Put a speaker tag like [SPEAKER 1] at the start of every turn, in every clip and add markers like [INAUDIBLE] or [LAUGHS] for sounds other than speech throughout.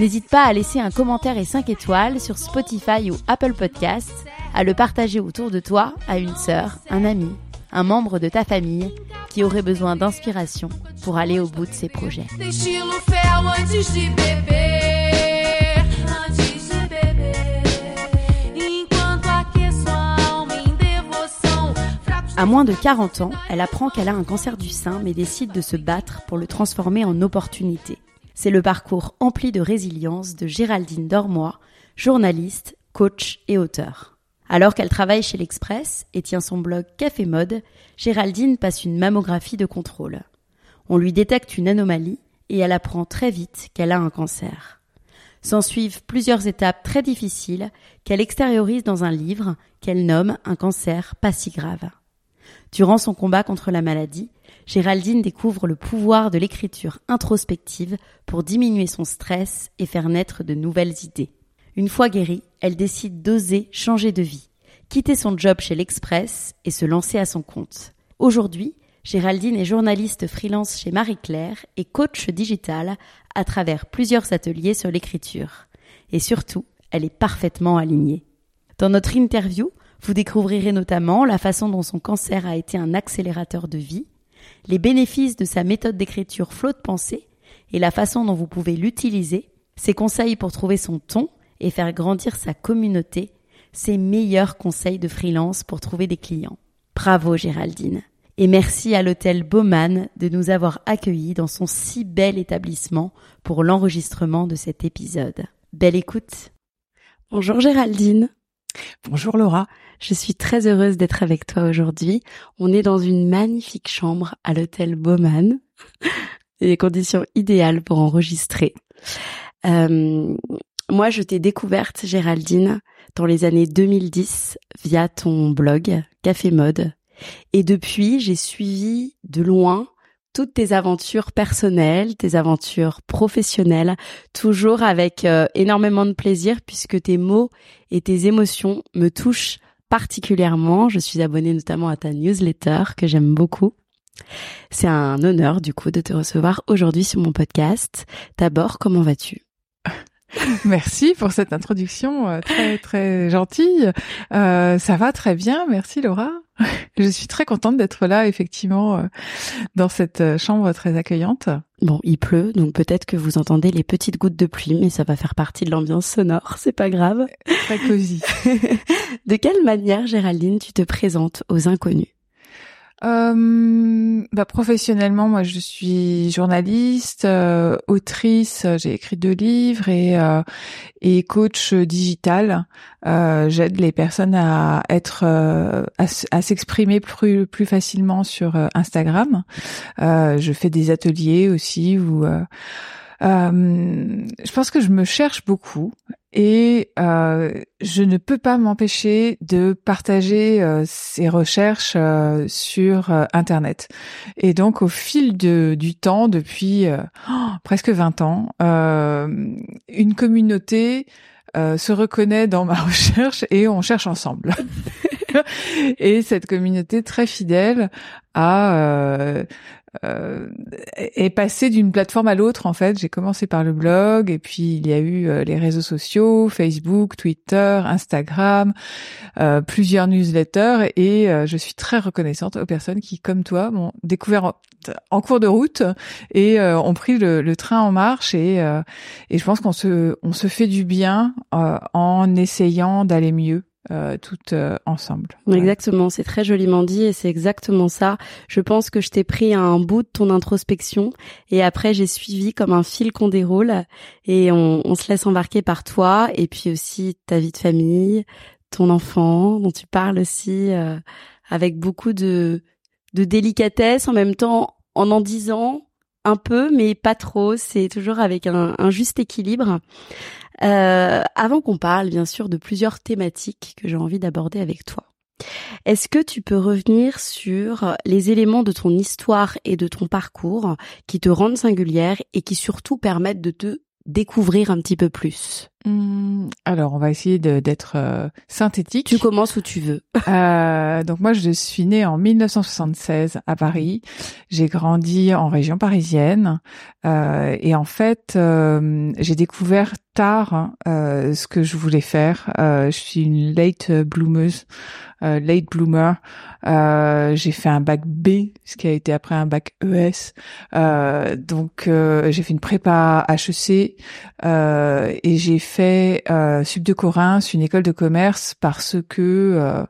[SPEAKER 1] n'hésite pas à laisser un commentaire et 5 étoiles sur Spotify ou Apple Podcasts, à le partager autour de toi à une sœur, un ami, un membre de ta famille qui aurait besoin d'inspiration pour aller au bout de ses projets. À moins de 40 ans, elle apprend qu'elle a un cancer du sein mais décide de se battre pour le transformer en opportunité. C'est le parcours empli de résilience de Géraldine Dormoy, journaliste, coach et auteur. Alors qu'elle travaille chez l'Express et tient son blog Café Mode, Géraldine passe une mammographie de contrôle. On lui détecte une anomalie et elle apprend très vite qu'elle a un cancer. S'ensuivent plusieurs étapes très difficiles qu'elle extériorise dans un livre qu'elle nomme Un cancer pas si grave. Durant son combat contre la maladie, Géraldine découvre le pouvoir de l'écriture introspective pour diminuer son stress et faire naître de nouvelles idées. Une fois guérie, elle décide d'oser changer de vie, quitter son job chez l'Express et se lancer à son compte. Aujourd'hui, Géraldine est journaliste freelance chez Marie-Claire et coach digital à travers plusieurs ateliers sur l'écriture. Et surtout, elle est parfaitement alignée. Dans notre interview, vous découvrirez notamment la façon dont son cancer a été un accélérateur de vie, les bénéfices de sa méthode d'écriture flot de pensée et la façon dont vous pouvez l'utiliser, ses conseils pour trouver son ton et faire grandir sa communauté, ses meilleurs conseils de freelance pour trouver des clients. Bravo Géraldine. Et merci à l'hôtel Baumann de nous avoir accueillis dans son si bel établissement pour l'enregistrement de cet épisode. Belle écoute. Bonjour Géraldine.
[SPEAKER 2] Bonjour Laura.
[SPEAKER 1] Je suis très heureuse d'être avec toi aujourd'hui. On est dans une magnifique chambre à l'hôtel Baumann. [LAUGHS] Les conditions idéales pour enregistrer. Euh, moi, je t'ai découverte, Géraldine, dans les années 2010 via ton blog Café Mode. Et depuis, j'ai suivi de loin toutes tes aventures personnelles, tes aventures professionnelles, toujours avec euh, énormément de plaisir puisque tes mots et tes émotions me touchent particulièrement. Je suis abonnée notamment à ta newsletter que j'aime beaucoup. C'est un honneur du coup de te recevoir aujourd'hui sur mon podcast. D'abord, comment vas-tu? [LAUGHS]
[SPEAKER 2] Merci pour cette introduction euh, très très gentille. Euh, ça va très bien, merci Laura. [LAUGHS] Je suis très contente d'être là effectivement euh, dans cette chambre très accueillante.
[SPEAKER 1] Bon, il pleut, donc peut-être que vous entendez les petites gouttes de pluie, mais ça va faire partie de l'ambiance sonore, c'est pas grave.
[SPEAKER 2] Très cosy. [LAUGHS]
[SPEAKER 1] de quelle manière, Géraldine, tu te présentes aux inconnus?
[SPEAKER 2] Euh, bah, professionnellement, moi, je suis journaliste, euh, autrice. J'ai écrit deux livres et euh, et coach digital. Euh, J'aide les personnes à être euh, à, à s'exprimer plus plus facilement sur euh, Instagram. Euh, je fais des ateliers aussi où euh, je pense que je me cherche beaucoup et euh, je ne peux pas m'empêcher de partager euh, ces recherches euh, sur Internet. Et donc au fil de, du temps, depuis oh, presque 20 ans, une communauté se reconnaît dans ma [LAUGHS] recherche et on cherche ensemble. [LAUGHS] et cette communauté très fidèle a euh, est passé d'une plateforme à l'autre en fait. J'ai commencé par le blog et puis il y a eu euh, les réseaux sociaux, Facebook, Twitter, Instagram, euh, plusieurs newsletters et euh, je suis très reconnaissante aux personnes qui, comme toi, m'ont découvert en, cours de route et ont pris le, le, train en marche et, et je pense qu'on se on se fait du bien en essayant d'aller mieux euh, toutes euh, ensemble.
[SPEAKER 1] Exactement, c'est très joliment dit et c'est exactement ça. Je pense que je t'ai pris un bout de ton introspection et après j'ai suivi comme un fil qu'on déroule et on, on, se laisse embarquer par toi et puis aussi ta vie de famille, ton enfant dont tu parles aussi euh, avec beaucoup de, de délicatesse en même temps en en disant un peu mais pas trop. C'est toujours avec un, juste équilibre. Euh, avant qu'on parle bien sûr de plusieurs thématiques que j'ai envie d'aborder avec toi, est-ce que tu peux revenir sur les éléments de ton histoire et de ton parcours qui te rendent singulière et qui surtout permettent de te découvrir un petit peu plus
[SPEAKER 2] Mmh, alors, on va essayer d'être euh, synthétique.
[SPEAKER 1] Tu commences où tu veux. [LAUGHS]
[SPEAKER 2] euh, donc moi, je suis née en 1976 à Paris. J'ai grandi en région parisienne euh, et en fait, euh, j'ai découvert tard euh, ce que je voulais faire. je suis une late bloomeuse, late bloomer. j'ai fait un bac B, ce qui a été après un bac ES. donc j'ai fait une prépa HEC et j'ai fait euh, Sub de Corinthe, une école de commerce, parce que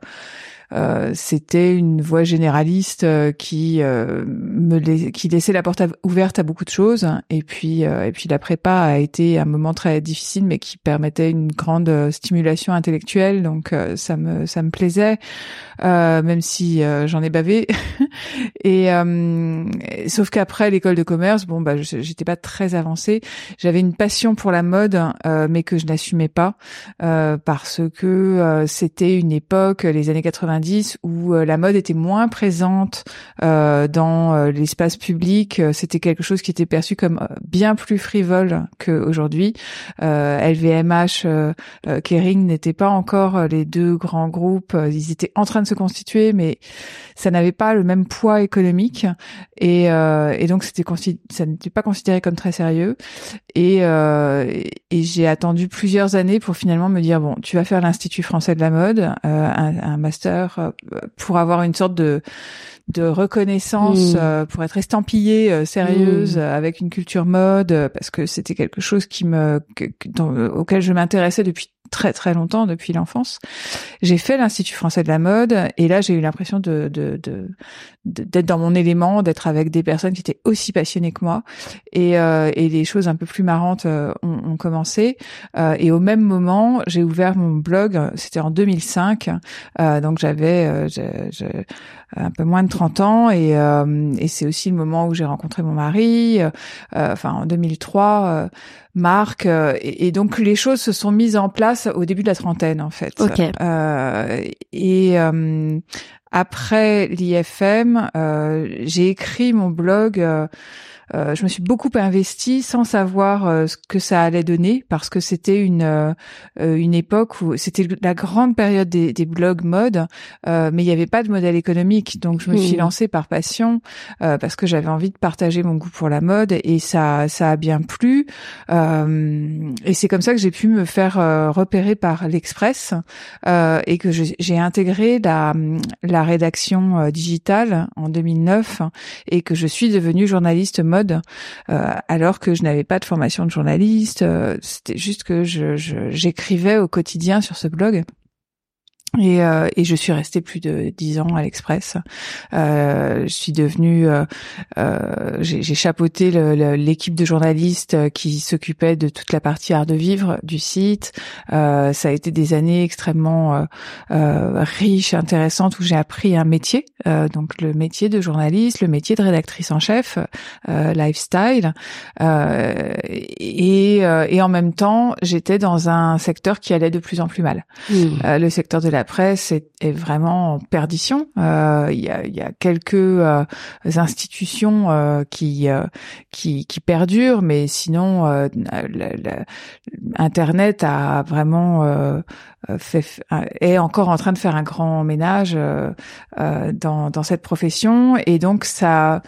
[SPEAKER 2] euh, euh, c'était une voie généraliste euh, qui euh, me qui laissait la porte ouverte à beaucoup de choses. Et puis et puis la prépa a été un moment très difficile mais qui permettait une grande stimulation intellectuelle. Donc ça me ça me plaisait même si j'en ai bavé. [LAUGHS] Et sauf qu'après l'école de commerce bon bah j'étais pas très avancée. J'avais une passion pour la mode mais que je n'assumais pas parce que c'était une époque les années 90 où euh, la mode était moins présente euh, dans euh, l'espace public. C'était quelque chose qui était perçu comme bien plus frivole qu'aujourd'hui. LVMH, Kering n'étaient pas encore les deux grands groupes. Ils étaient en train de se constituer, mais ça n'avait pas le même poids économique et, et donc c'était ça n'était pas considéré comme très sérieux. Et, et j'ai attendu plusieurs années pour finalement me dire bon, tu vas faire l'Institut français de la mode, un, un master euh, pour avoir une sorte de de reconnaissance, mm. euh, pour être estampillée euh, sérieuse mm. avec une culture mode, parce que c'était quelque chose qui me auquel je m'intéressais depuis très très longtemps depuis l'enfance. J'ai fait l'Institut français de la mode et là j'ai eu l'impression de, de, de, d'être dans mon élément, d'être avec des personnes qui étaient aussi passionnées que moi et, euh, et les choses un peu plus marrantes euh, ont, ont, commencé. Euh, et au même moment, j'ai ouvert mon blog, c'était en 2005, euh, donc j'avais euh, un peu moins de 30 ans et, et c'est aussi le moment où j'ai rencontré mon mari, enfin en 2003 marque et, et, donc les choses se sont mises en place au début de la trentaine en fait.
[SPEAKER 1] Euh,
[SPEAKER 2] et euh, après l'IFM, euh, j'ai écrit mon blog euh, je me suis beaucoup investie sans savoir euh, ce que ça allait donner parce que c'était une euh, une époque où c'était la grande période des, des blogs mode, mais il n'y avait pas de modèle économique. Donc je me suis mmh. lancée par passion parce que j'avais envie de partager mon goût pour la mode et ça ça a bien plu. et c'est comme ça que j'ai pu me faire repérer par l'Express et que j'ai intégré la la rédaction digitale en 2009 et que je suis devenue journaliste mode euh, alors que je n'avais pas de formation de journaliste. Euh, c'était juste que j'écrivais au quotidien sur ce blog. Et, euh, et je suis restée plus de dix ans à l'Express. Euh, je suis devenue, euh, euh, j'ai j'ai chapeauté le- le- l'équipe de journalistes euh, qui s'occupait de toute la partie art de vivre du site. Euh, ça a été des années extrêmement riches, intéressantes où j'ai appris un métier, euh, donc le métier de journaliste, le métier de rédactrice en chef, euh, lifestyle. Euh, et, et en même temps, j'étais dans un secteur qui allait de plus en plus mal. Euh, le secteur de la presse est, vraiment en perdition. Euh, Il y, a, y a quelques euh, institutions euh, qui, euh, qui qui perdurent, mais sinon, euh, la- la- Internet a vraiment fait est encore en train de faire un grand ménage dans dans cette profession, et donc ça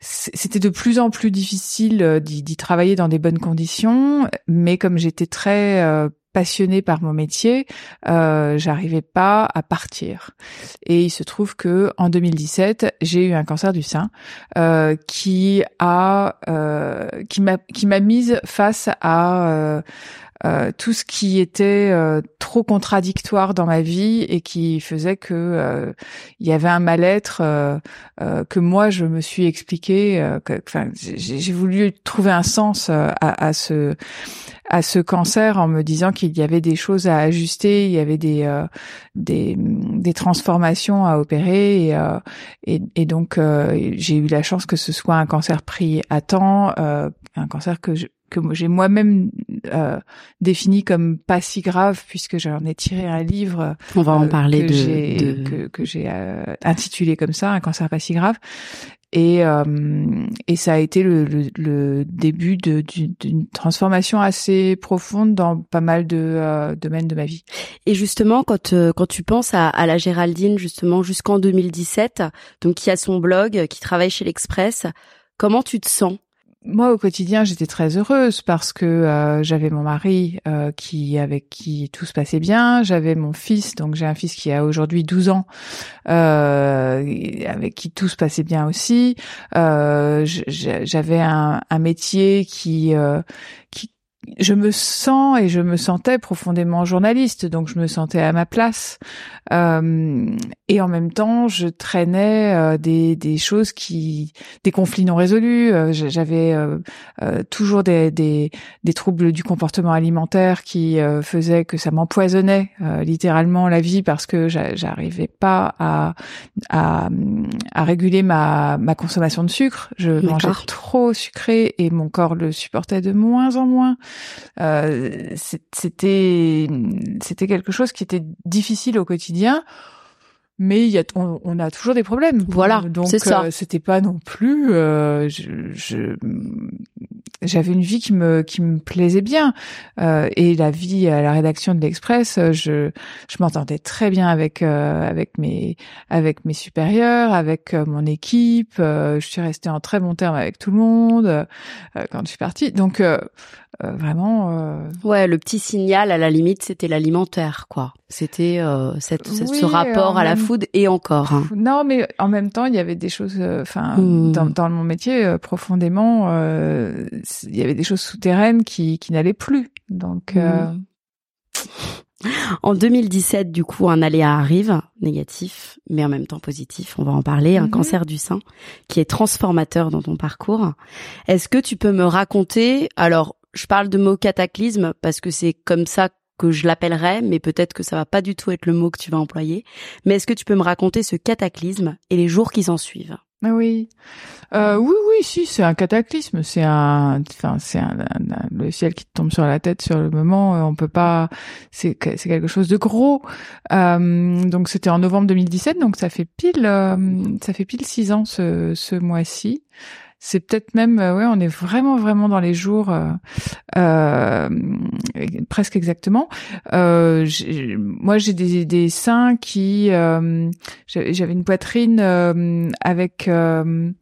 [SPEAKER 2] c'était de plus en plus difficile d'y travailler dans des bonnes conditions, mais comme j'étais très passionnée par mon métier, euh, j'arrivais pas à partir. Et il se trouve que en 2017, j'ai eu un cancer du sein euh, qui a euh, qui m'a qui m'a mise face à euh, tout ce qui était euh, trop contradictoire dans ma vie et qui faisait que euh, il y avait un mal-être que moi je me suis expliqué. Enfin, j'ai voulu trouver un sens à, ce cancer en me disant qu'il y avait des choses à ajuster, il y avait des transformations à opérer et et, donc j'ai eu la chance que ce soit un cancer pris à temps, un cancer que je, que j'ai moi-même euh, défini comme pas si grave puisque j'en ai tiré un livre
[SPEAKER 1] On va en
[SPEAKER 2] euh,
[SPEAKER 1] parler
[SPEAKER 2] que
[SPEAKER 1] de,
[SPEAKER 2] j'ai
[SPEAKER 1] de-
[SPEAKER 2] que, que j'ai euh, intitulé comme ça un cancer pas si grave. Et euh, et ça a été le, le, le début de- d'une d'une transformation assez profonde dans pas mal de euh, domaines de ma vie.
[SPEAKER 1] Et justement, quand euh, quand tu penses à, à la Géraldine, justement jusqu'en 2017, donc qui a son blog, qui travaille chez l'Express, comment tu te sens?
[SPEAKER 2] Moi au quotidien j'étais très heureuse parce que euh, j'avais mon mari euh, qui avec qui tout se passait bien. J'avais mon fils donc j'ai un fils qui a aujourd'hui 12 ans euh, avec qui tout se passait bien aussi. Euh, j'avais un, un métier qui euh, qui je me sens et je me sentais profondément journaliste, donc je me sentais à ma place. Euh, et en même temps, je traînais euh, des, des choses qui, des conflits non résolus. Euh, J'avais euh, euh, toujours des, des, des troubles du comportement alimentaire qui euh, faisaient que ça m'empoisonnait euh, littéralement la vie parce que j'a- j'arrivais pas à, à, à réguler ma, ma consommation de sucre. Je mangeais trop sucré et mon corps le supportait de moins en moins. Euh, c'était c'était quelque chose qui était difficile au quotidien mais y a on, on a toujours des problèmes.
[SPEAKER 1] Voilà,
[SPEAKER 2] donc euh, c'était pas non plus euh, je, je- j'avais une vie qui me qui me plaisait bien. Euh, et la vie à la rédaction de l'Express euh, je je m'entendais très bien avec euh, avec mes avec mes supérieurs avec euh, mon équipe. Euh, je suis restée en très bon terme avec tout le monde euh, quand je suis partie. Donc euh, euh, vraiment euh,
[SPEAKER 1] Ouais, le petit signal à la limite, c'était l'alimentaire, quoi. C'était euh, cette, ce-
[SPEAKER 2] Oui,
[SPEAKER 1] ce rapport à la
[SPEAKER 2] même-
[SPEAKER 1] food et encore.
[SPEAKER 2] Non, mais en même temps, il y avait des choses, euh, enfin,
[SPEAKER 1] Hmm.
[SPEAKER 2] dans, dans mon métier, euh, profondément, euh, il y avait des choses souterraines qui, qui n'allaient plus. Donc, euh,
[SPEAKER 1] En 2017, du coup, un aléa arrive, négatif, mais en même temps positif. On va en parler. Un
[SPEAKER 2] Mhm.
[SPEAKER 1] cancer du sein qui est transformateur dans ton parcours. Est-ce que tu peux me raconter Alors, je parle de mot cataclysme parce que c'est comme ça que je l'appellerais, mais peut-être que ça va pas du tout être le mot que tu vas employer. Mais est-ce que tu peux me raconter ce cataclysme et les jours qui s'en suivent?
[SPEAKER 2] Ah oui, euh, oui, oui, si, c'est un cataclysme, c'est un, enfin, c'est un, un- le ciel qui te tombe sur la tête sur le moment. euh, On peut pas, c'est, c'est quelque chose de gros. Euh, donc c'était en novembre 2017, donc ça fait pile, euh, ça fait pile six ans ce, ce mois-ci. C'est peut-être même, euh, ouais, on est vraiment, vraiment dans les jours, euh, euh, presque exactement. Euh, moi, j'ai des, des seins qui, j'avais une poitrine avec une,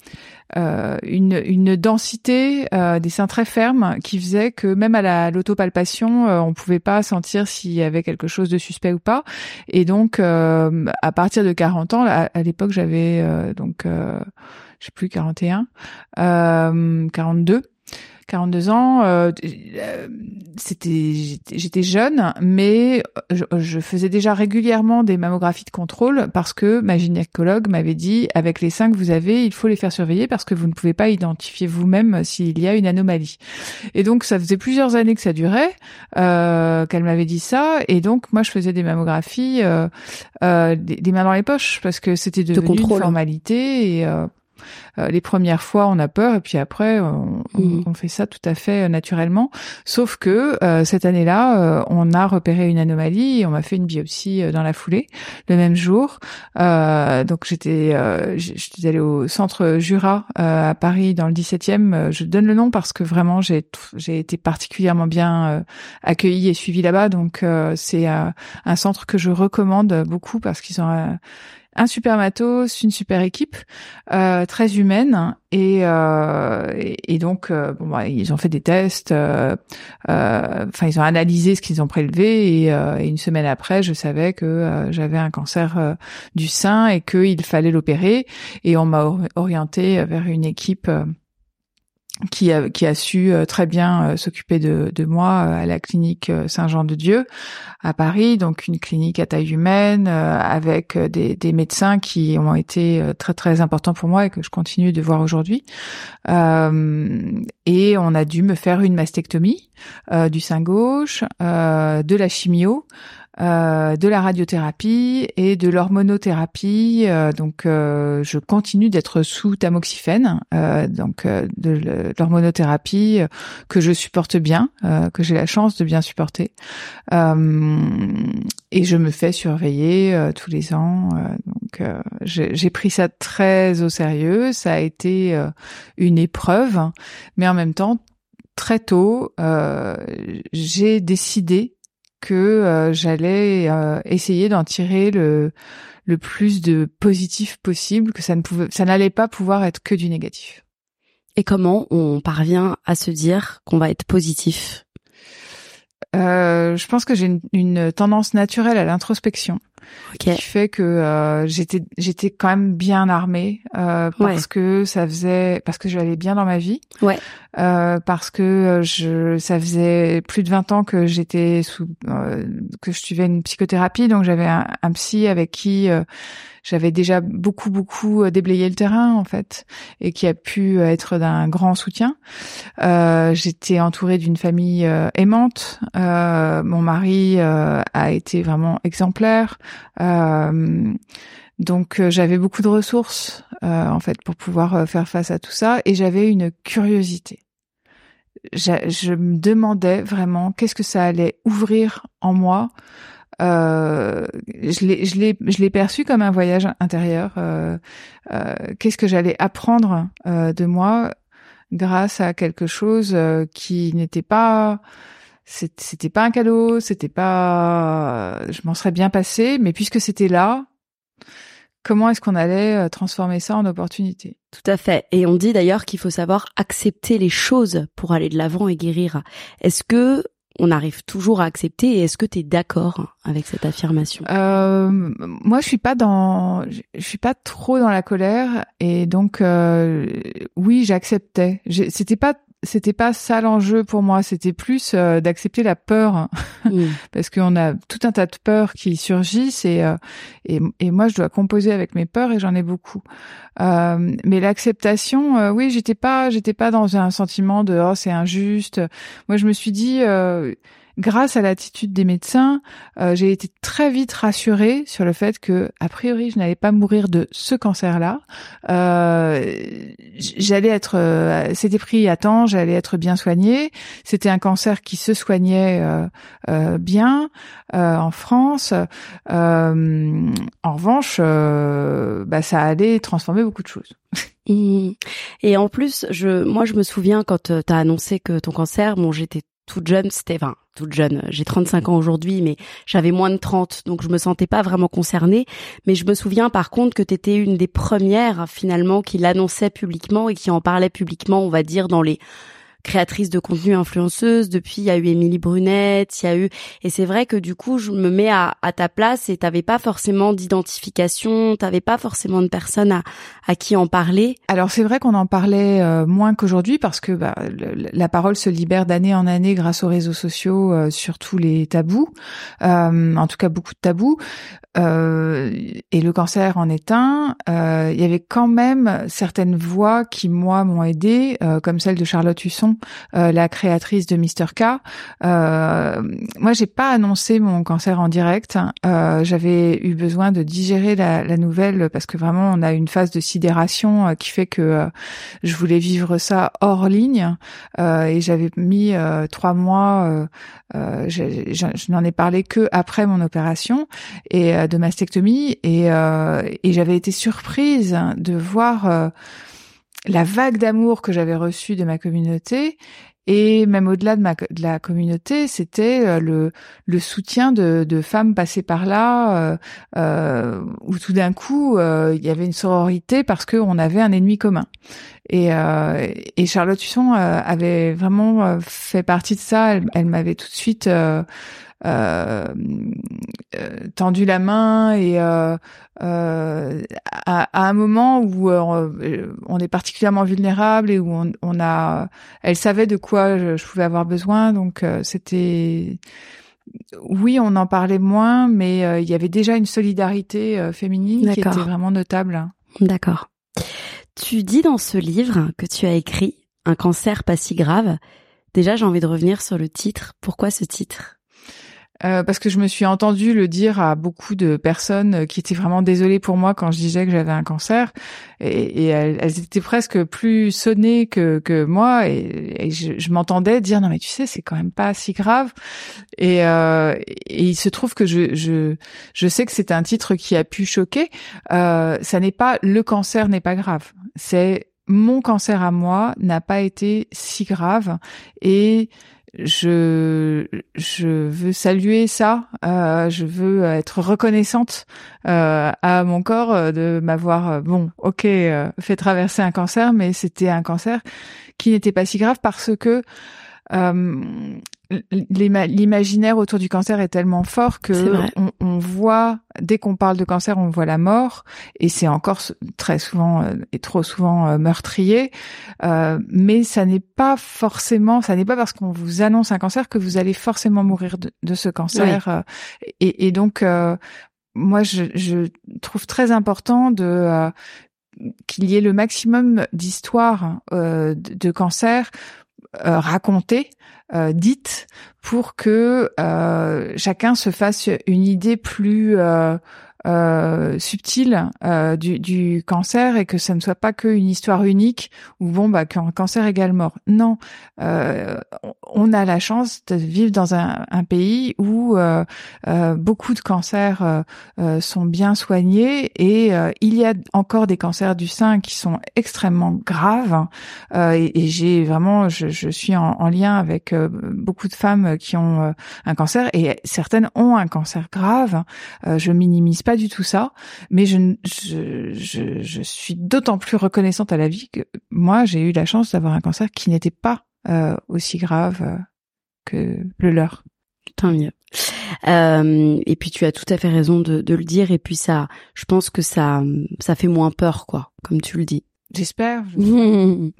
[SPEAKER 2] une densité des seins très fermes qui faisait que même à la- l'autopalpation, euh, on pouvait pas sentir s'il y avait quelque chose de suspect ou pas. Et donc, à partir de 40 ans, à, à l'époque, j'avais donc, je sais plus 41, euh, 42. 42 ans. euh, euh, c'était, j'étais- jeune, mais je, je faisais déjà régulièrement des mammographies de contrôle parce que ma gynécologue m'avait dit avec les seins que vous avez, il faut les faire surveiller parce que vous ne pouvez pas identifier vous-même s'il y a une anomalie. Et donc ça faisait plusieurs années que ça durait, euh, qu'elle m'avait dit ça, et donc moi je faisais des mammographies, euh, euh, des, des mains dans les poches parce que c'était devenu une
[SPEAKER 1] contrôle.
[SPEAKER 2] formalité et euh, les premières fois, on a peur et puis après, on, on- on fait ça tout à fait euh, naturellement. Sauf que euh, cette année-là, euh, on a repéré une anomalie et on m'a fait une biopsie euh, dans la foulée le même jour. Euh, donc j'étais, euh, j'étais allée au centre Jura euh, à Paris dans le 17e. Euh, Je donne le nom parce que vraiment j'ai j'ai été particulièrement bien euh, accueillie et suivie là-bas. Donc euh, c'est euh, un centre que je recommande beaucoup parce qu'ils ont un, super matos, une super équipe, euh, très humaine et, euh, et, donc euh, bon bah, ils ont fait des tests, enfin ils ont analysé ce qu'ils ont prélevé et, et une semaine après je savais que j'avais un cancer du sein et qu'il fallait l'opérer et on m'a or- orienté vers une équipe qui a, qui a su euh, très bien euh, s'occuper de, de moi euh, à la clinique Saint-Jean-de-Dieu à Paris, donc une clinique à taille humaine avec des, des médecins qui ont été très très importants pour moi et que je continue de voir aujourd'hui. Euh, et on a dû me faire une mastectomie euh, du sein gauche, euh, de la chimio, euh, de la radiothérapie et de l'hormonothérapie. Euh, donc, euh, je continue d'être sous tamoxifène, euh, donc euh, de l'hormonothérapie que je supporte bien, que j'ai la chance de bien supporter. Et je me fais surveiller tous les ans. donc, j'ai pris ça très au sérieux. Ça a été une épreuve, mais en même temps, très tôt, j'ai décidé que euh, j'allais euh, essayer d'en tirer le le plus de positif possible, que ça ne pouvait, ça n'allait pas pouvoir être que du négatif.
[SPEAKER 1] Et comment on parvient à se dire qu'on va être positif?
[SPEAKER 2] Euh, je pense que j'ai une, une tendance naturelle à l'introspection
[SPEAKER 1] Ok.
[SPEAKER 2] qui fait que euh, j'étais j'étais quand même bien armée euh, parce que ça faisait parce que j'allais bien dans ma vie
[SPEAKER 1] Ouais.
[SPEAKER 2] euh, parce que euh, je ça faisait plus de 20 ans que j'étais sous euh, que je suivais une psychothérapie donc j'avais un, un psy avec qui euh, j'avais déjà beaucoup beaucoup déblayé le terrain en fait et qui a pu être d'un grand soutien. Euh, J'étais entourée d'une famille euh, aimante. Euh, mon mari euh, a été vraiment exemplaire. Euh, donc euh, j'avais beaucoup de ressources euh, en fait pour pouvoir faire face à tout ça et j'avais une curiosité. Je me demandais vraiment qu'est-ce que ça allait ouvrir en moi. Je l'ai, perçu comme un voyage intérieur. Qu'est-ce que j'allais apprendre de moi grâce à quelque chose qui n'était pas c'était pas un cadeau, c'était pas je m'en serais bien passé, mais puisque c'était là, comment est-ce qu'on allait euh, transformer ça en opportunité?
[SPEAKER 1] Tout à fait. Et on dit d'ailleurs qu'il faut savoir accepter les choses pour aller de l'avant et guérir. Est-ce que on arrive toujours à accepter et est-ce que tu es d'accord avec cette affirmation?
[SPEAKER 2] Euh, moi, je suis pas dans, je suis pas trop dans la colère et donc euh, oui, j'acceptais. C'était pas, c'était pas ça l'enjeu pour moi. C'était plus euh, d'accepter la peur
[SPEAKER 1] Mm. [LAUGHS]
[SPEAKER 2] parce qu'on a tout un tas de peurs qui surgissent et euh, et, et moi, je dois composer avec mes peurs et j'en ai beaucoup. Euh, mais l'acceptation, euh, oui, j'étais pas, j'étais pas dans un sentiment de oh c'est injuste. Moi, je me suis dit. Grâce à l'attitude des médecins, euh, j'ai été très vite rassurée sur le fait que, a priori, je n'allais pas mourir de ce cancer-là. Euh, j'allais être, euh, c'était pris à temps, j'allais être bien soignée. C'était un cancer qui se soignait euh, euh, bien en France. En revanche, bah, ça allait transformer beaucoup de choses.
[SPEAKER 1] Et en plus, je, moi, je me souviens quand tu as annoncé que ton cancer, bon, j'étais toute jeune, c'était, enfin, toute jeune, j'ai 35 ans aujourd'hui, mais j'avais moins de 30, donc je me sentais pas vraiment concernée. Mais je me souviens par contre que tu étais une des premières, finalement, qui l'annonçait publiquement et qui en parlait publiquement, on va dire, dans les créatrice de contenu influenceuse. Depuis, il y a eu Émilie Brunette, il y a eu et c'est vrai que du coup, je me mets à, à ta place et t'avais pas forcément d'identification, t'avais pas forcément de personne à, à qui en parler.
[SPEAKER 2] Alors c'est vrai qu'on en parlait euh, moins qu'aujourd'hui parce que bah, la parole se libère d'année en année grâce aux réseaux sociaux euh, sur tous les tabous, Euh, en tout cas beaucoup de tabous. Euh, et le cancer en est un. Euh, il y avait quand même certaines voix qui moi m'ont aidé, euh, comme celle de Charlotte Husson, euh, la créatrice de Mister K. Euh, moi, j'ai pas annoncé mon cancer en direct. Euh, J'avais eu besoin de digérer la, nouvelle parce que vraiment on a une phase de sidération euh, qui fait que je voulais vivre ça hors ligne et j'avais mis trois mois. je n'en ai parlé que après mon opération et de mastectomie et, et j'avais été surprise de voir la vague d'amour que j'avais reçue de ma communauté et même au-delà de, ma, de la communauté, c'était euh, le, le soutien de, de femmes passées par là, euh, euh, où tout d'un coup, il y avait une sororité parce qu'on avait un ennemi commun. Et, et Charlotte Husson avait vraiment fait partie de ça. Elle, m'avait tout de suite tendu la main et euh, euh, à, à un moment où euh, on est particulièrement vulnérable et où on, on a, elle savait de quoi je, je pouvais avoir besoin, donc euh, c'était oui, on en parlait moins, mais euh, il y avait déjà une solidarité euh, féminine qui était vraiment notable.
[SPEAKER 1] D'accord. Tu dis dans ce livre que tu as écrit Un cancer pas si grave. Déjà, j'ai envie de revenir sur le titre. Pourquoi ce titre?
[SPEAKER 2] Euh, parce que je me suis entendue le dire à beaucoup de personnes euh, qui étaient vraiment désolées pour moi quand je disais que j'avais un cancer. Et, elles, étaient presque plus sonnées que, que moi. Et, et je, je m'entendais dire non mais tu sais c'est quand même pas si grave. Et, euh, et il se trouve que je, je, je sais que c'est un titre qui a pu choquer. Euh, ça n'est pas le cancer n'est pas grave. C'est mon cancer à moi n'a pas été si grave. Et je je veux saluer ça. Euh, je veux être reconnaissante euh, à mon corps euh, de m'avoir bon, ok, fait traverser un cancer, mais c'était un cancer qui n'était pas si grave parce que l'imaginaire autour du cancer est tellement fort que on, on voit dès qu'on parle de cancer, on voit la mort et c'est encore très souvent euh, et trop souvent euh, meurtrier. Euh, mais ça n'est pas forcément, ça n'est pas parce qu'on vous annonce un cancer que vous allez forcément mourir de, de ce cancer. euh, et, et donc, euh, moi, je, je trouve très important de euh, qu'il y ait le maximum d'histoires euh, de, de cancer euh, racontées, euh, dites, pour que euh, chacun se fasse une idée plus euh, euh, du, du cancer et que ça ne soit pas qu'une histoire unique où bon bah qu'un cancer égale mort. Non, euh, on- a la chance de vivre dans un, un pays où euh, euh, beaucoup de cancers euh, sont bien soignés et il y a encore des cancers du sein qui sont extrêmement graves euh, et, et j'ai vraiment je, je suis en, en lien avec beaucoup de femmes qui ont un cancer et certaines ont un cancer grave. Euh, je minimise pas du tout ça, mais je, je, je, je suis d'autant plus reconnaissante à la vie que moi j'ai eu la chance d'avoir un cancer qui n'était pas euh, aussi grave euh, que le leur.
[SPEAKER 1] Tant mieux. Euh, et puis tu as tout à fait raison de le dire. Et puis ça, je pense que ça, ça fait moins peur, quoi, comme tu le dis.
[SPEAKER 2] J'espère. [LAUGHS]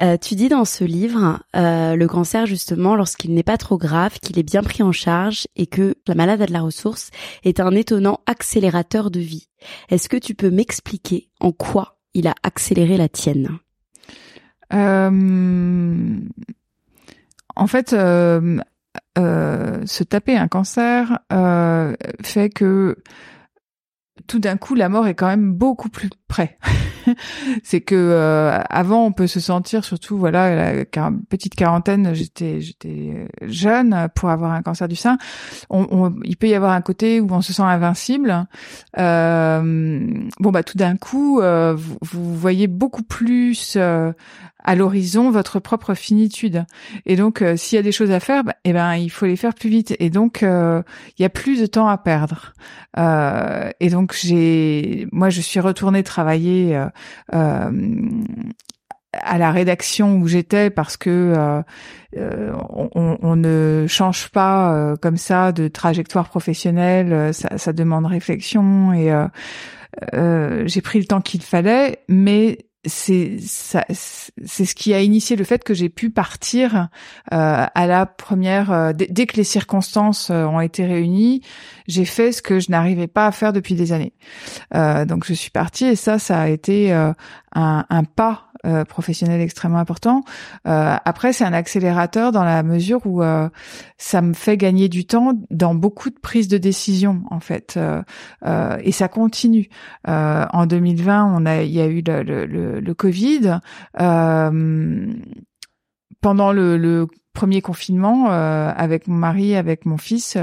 [SPEAKER 1] Euh, tu dis dans ce livre, euh, le cancer justement, lorsqu'il n'est pas trop grave, qu'il est bien pris en charge et que la malade a de la ressource, est un étonnant accélérateur de vie. Est-ce que tu peux m'expliquer en quoi il a accéléré la tienne?
[SPEAKER 2] Euh, en fait, euh, se taper un cancer fait que tout d'un coup, la mort est quand même beaucoup plus près. [LAUGHS] [LAUGHS] c'est que euh, avant, on peut se sentir, surtout voilà, la petite quarantaine, j'étais j'étais jeune pour avoir un cancer du sein. On, on- il peut y avoir un côté où on se sent invincible. Euh, bon bah tout d'un coup, euh, vous, vous voyez beaucoup plus euh, à l'horizon votre propre finitude. Et donc, euh, s'il y a des choses à faire, bah, eh ben, il faut les faire plus vite. Et donc, euh, il y a plus de temps à perdre. Euh, et donc, j'ai, moi, je suis retournée travailler euh, euh, à la rédaction où j'étais parce que euh, euh, on, ne change pas euh, comme ça de trajectoire professionnelle, ça demande réflexion et j'ai pris le temps qu'il fallait, mais c'est ça c'est ce qui a initié le fait que j'ai pu partir euh, à la première euh, dès, que les circonstances euh, ont été réunies j'ai fait ce que je n'arrivais pas à faire depuis des années. Donc je suis partie et ça ça a été un, un pas euh, professionnel extrêmement important. Euh, après, c'est un accélérateur dans la mesure où euh, ça me fait gagner du temps dans beaucoup de prises de décision en fait, et ça continue. en 2020, on a, il y a eu le, le, le, Covid. pendant le, le, premier confinement, avec mon mari, avec mon fils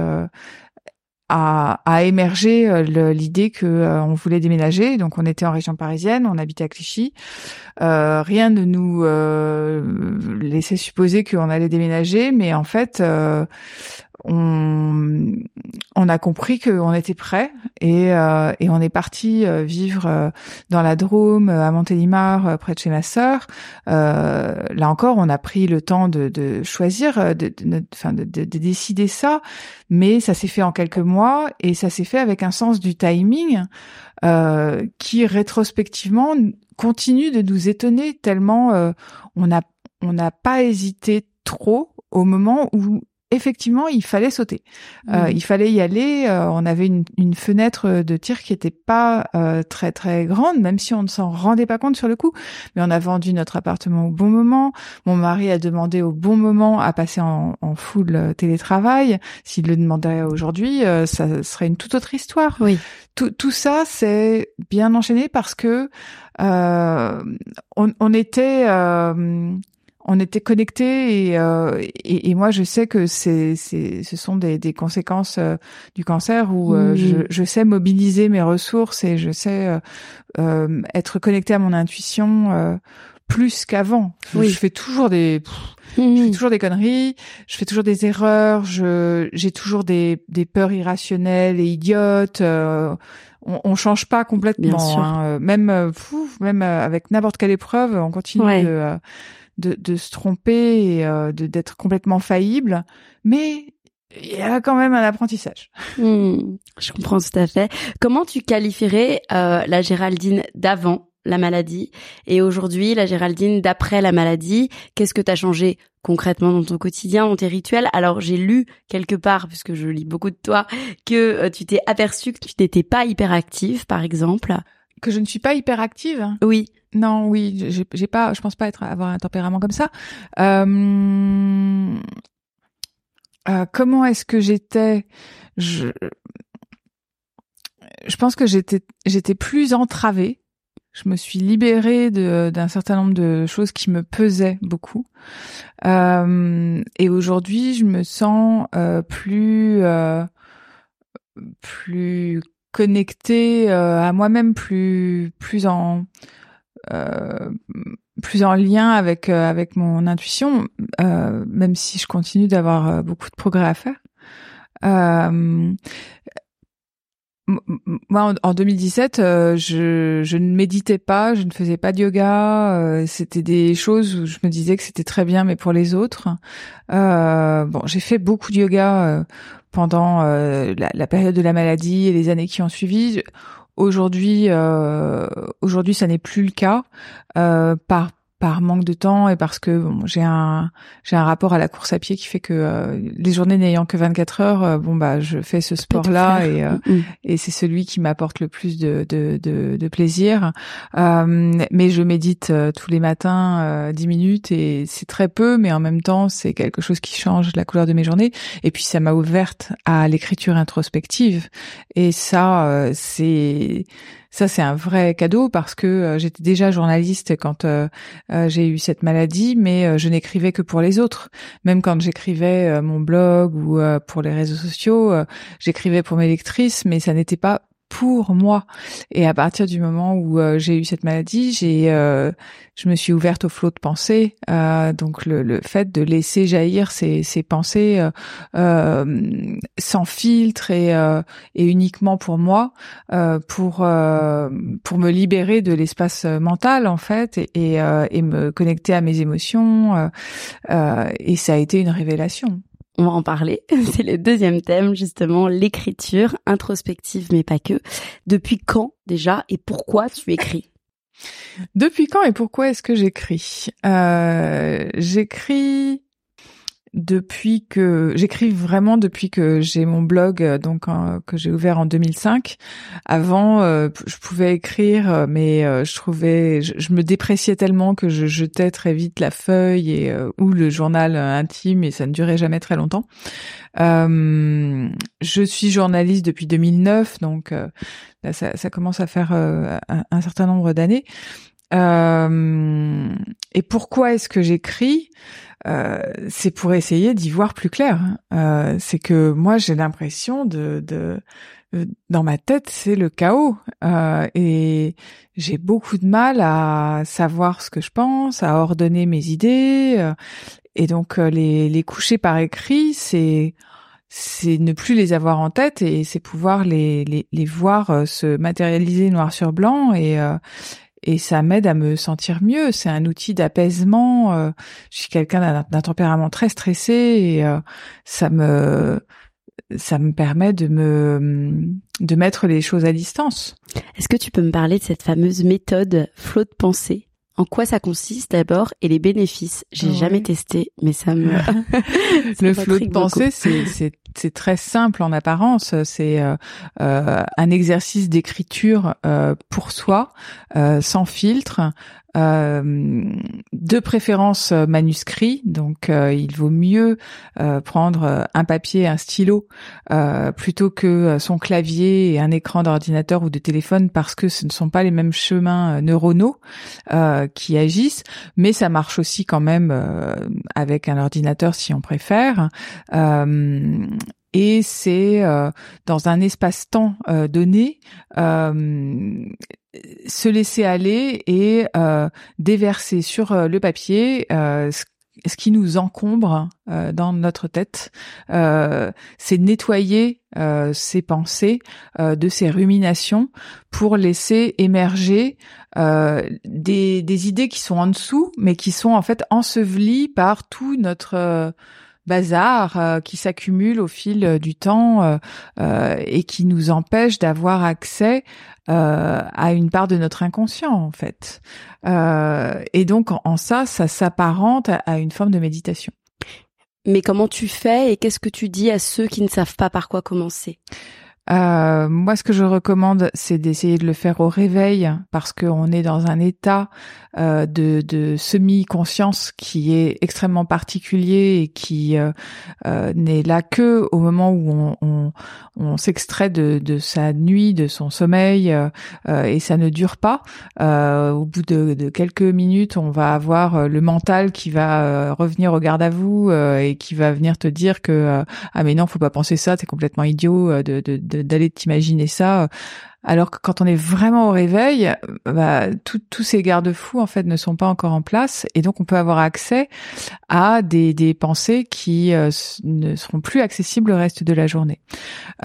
[SPEAKER 2] a, a émergé euh, l'idée que euh, on voulait déménager. Donc on était en région parisienne, on habitait à Clichy. Euh, rien ne nous euh, laissait supposer qu'on allait déménager, mais en fait, on, on a compris qu'on était prêt et, euh, et on est parti euh, vivre euh, dans la Drôme, à Montélimar, près de chez ma sœur. là encore, on a pris le temps de, de choisir, de, de, de, de, décider ça, mais ça s'est fait en quelques mois et ça s'est fait avec un sens du timing qui rétrospectivement continue de nous étonner tellement on on n'a pas hésité trop au moment où effectivement, il fallait sauter. Euh, mmh. il fallait y aller. Euh, on avait une, une, fenêtre de tir qui était pas euh, très très grande, même si on ne s'en rendait pas compte sur le coup. Mais on a vendu notre appartement au bon moment. Mon mari a demandé au bon moment à passer en, en full télétravail. S'il le demandait aujourd'hui, ça serait une toute autre histoire.
[SPEAKER 1] Oui.
[SPEAKER 2] Tout, tout ça, c'est bien enchaîné parce que on, on, était on était connectés et, euh, et, et, moi je sais que c'est, c'est ce sont des, des conséquences euh, du cancer où euh, je, mmh. je, sais mobiliser mes ressources et je sais être connecté à mon intuition plus qu'avant.
[SPEAKER 1] Oui.
[SPEAKER 2] Je fais toujours des je fais mmh. toujours des conneries, je fais toujours des erreurs, je j'ai toujours des, des peurs irrationnelles et idiotes. on, on change pas complètement, hein. même même avec n'importe quelle épreuve, on continue de de, de se tromper et euh, d'être complètement faillible, mais il y a quand même un apprentissage.
[SPEAKER 1] Hmm, je comprends tout à fait. Comment tu qualifierais euh, la Géraldine d'avant la maladie et aujourd'hui la Géraldine d'après la maladie? Qu'est-ce que tu as changé concrètement dans ton quotidien, dans tes rituels? Alors j'ai lu quelque part, puisque je lis beaucoup de toi, que euh, tu t'es aperçu que tu n'étais pas hyperactive, par exemple.
[SPEAKER 2] Que je ne suis pas hyperactive?
[SPEAKER 1] Oui.
[SPEAKER 2] Non, oui, j'ai pas, je pense pas être avoir un tempérament comme ça. Euh, euh, comment est-ce que j'étais? Je, pense que j'étais plus entravée. Je me suis libérée d'un certain nombre de choses qui me pesaient beaucoup. Euh, et aujourd'hui, je me sens plus plus connectée à moi-même, plus plus en euh, plus en lien avec euh, avec mon intuition, euh, même si je continue d'avoir beaucoup de progrès à faire. moi, en, 2017, je, je ne méditais pas, je ne faisais pas de yoga. c'était des choses où je me disais que c'était très bien, mais pour les autres. bon, j'ai fait beaucoup de yoga pendant la, la, période de la maladie et les années qui ont suivi. Aujourd'hui, euh, aujourd'hui, ça n'est plus le cas euh, par par manque de temps et parce que bon, j'ai un j'ai un rapport à la course à pied qui fait que euh, les journées n'ayant que 24 heures euh, bon bah je fais ce sport là et euh, mm, et c'est celui qui m'apporte le plus de de de, de plaisir. Mais je médite tous les matins 10 minutes et c'est très peu mais en même temps c'est quelque chose qui change la couleur de mes journées. Et puis ça m'a ouverte à l'écriture introspective. Et ça c'est ça, c'est un vrai cadeau parce que euh, j'étais déjà journaliste quand euh, euh, j'ai eu cette maladie, mais je n'écrivais que pour les autres. Même quand j'écrivais mon blog ou pour les réseaux sociaux, j'écrivais pour mes lectrices, mais ça n'était pas pour moi. Et à partir du moment où euh, j'ai eu cette maladie, j'ai, euh, je me suis ouverte au flot de pensée. Euh, donc le, le, fait de laisser jaillir ces, ces pensées sans filtre et, et uniquement pour moi, pour pour me libérer de l'espace mental en fait et, et, et, me connecter à mes émotions. et ça a été une révélation
[SPEAKER 1] on va en parler. [LAUGHS] C'est le deuxième thème, justement, l'écriture, introspective, mais pas que. Depuis quand déjà et pourquoi tu écris?
[SPEAKER 2] Depuis quand et pourquoi est-ce que j'écris? Euh, J'écris depuis que j'écris vraiment depuis que j'ai mon blog euh, donc que j'ai ouvert en 2005. Avant, euh, je pouvais écrire, euh, mais je trouvais, je, me dépréciais tellement que je jetais très vite la feuille et ou le journal intime et ça ne durait jamais très longtemps. je suis journaliste depuis 2009, donc ça, commence à faire un, certain nombre d'années. Et pourquoi est-ce que j'écris? Euh, c'est pour essayer d'y voir plus clair. Euh, c'est que moi j'ai l'impression de, de, dans ma tête c'est le chaos. Euh, et j'ai beaucoup de mal à savoir ce que je pense, à ordonner mes idées. Et donc les, les coucher par écrit c'est c'est ne plus les avoir en tête et c'est pouvoir les, les, les voir se matérialiser noir sur blanc et et ça m'aide à me sentir mieux. C'est un outil d'apaisement. Euh, je suis quelqu'un d'un tempérament très stressé et euh, ça me ça me permet de me de mettre les choses à distance.
[SPEAKER 1] Est-ce que tu peux me parler de cette fameuse méthode flot de pensée? En quoi ça consiste d'abord et les bénéfices? J'ai jamais testé, mais ça me. [LAUGHS] [LAUGHS]
[SPEAKER 2] le flot de pensée, c'est c'est très simple en apparence. C'est euh, euh, un exercice d'écriture euh, pour soi, sans filtre, de préférence manuscrit. Donc, il vaut mieux prendre un papier, un stylo, plutôt que son clavier et un écran d'ordinateur ou de téléphone, parce que ce ne sont pas les mêmes chemins neuronaux qui agissent. Mais ça marche aussi quand même avec un ordinateur si on préfère et c'est euh, dans un espace-temps euh, donné euh, se laisser aller et déverser sur le papier ce, qui nous encombre dans notre tête, c'est nettoyer ces pensées de ces ruminations pour laisser émerger des, des idées qui sont en dessous, mais qui sont en fait ensevelies par tout notre bazar euh, qui s'accumule au fil euh, du temps euh, et qui nous empêche d'avoir accès à une part de notre inconscient en fait. et donc en, ça, ça s'apparente à une forme de méditation.
[SPEAKER 1] Mais comment tu fais et qu'est-ce que tu dis à ceux qui ne savent pas par quoi commencer?
[SPEAKER 2] Euh, moi, ce que je recommande, c'est d'essayer de le faire au réveil parce qu'on est dans un état euh, de, de semi-conscience qui est extrêmement particulier et qui euh, euh n'est là que au moment où on, on, on s'extrait de, de, sa nuit, de son sommeil, euh, et ça ne dure pas. au bout de, de, quelques minutes, on va avoir le mental qui va revenir au garde à vous et qui va venir te dire que ah mais non, faut pas penser ça, c'est complètement idiot de, de d'aller t'imaginer ça. Alors que quand on est vraiment au réveil, bah, tous ces garde-fous en fait ne sont pas encore en place et donc on peut avoir accès à des, des pensées qui euh, ne seront plus accessibles le reste de la journée.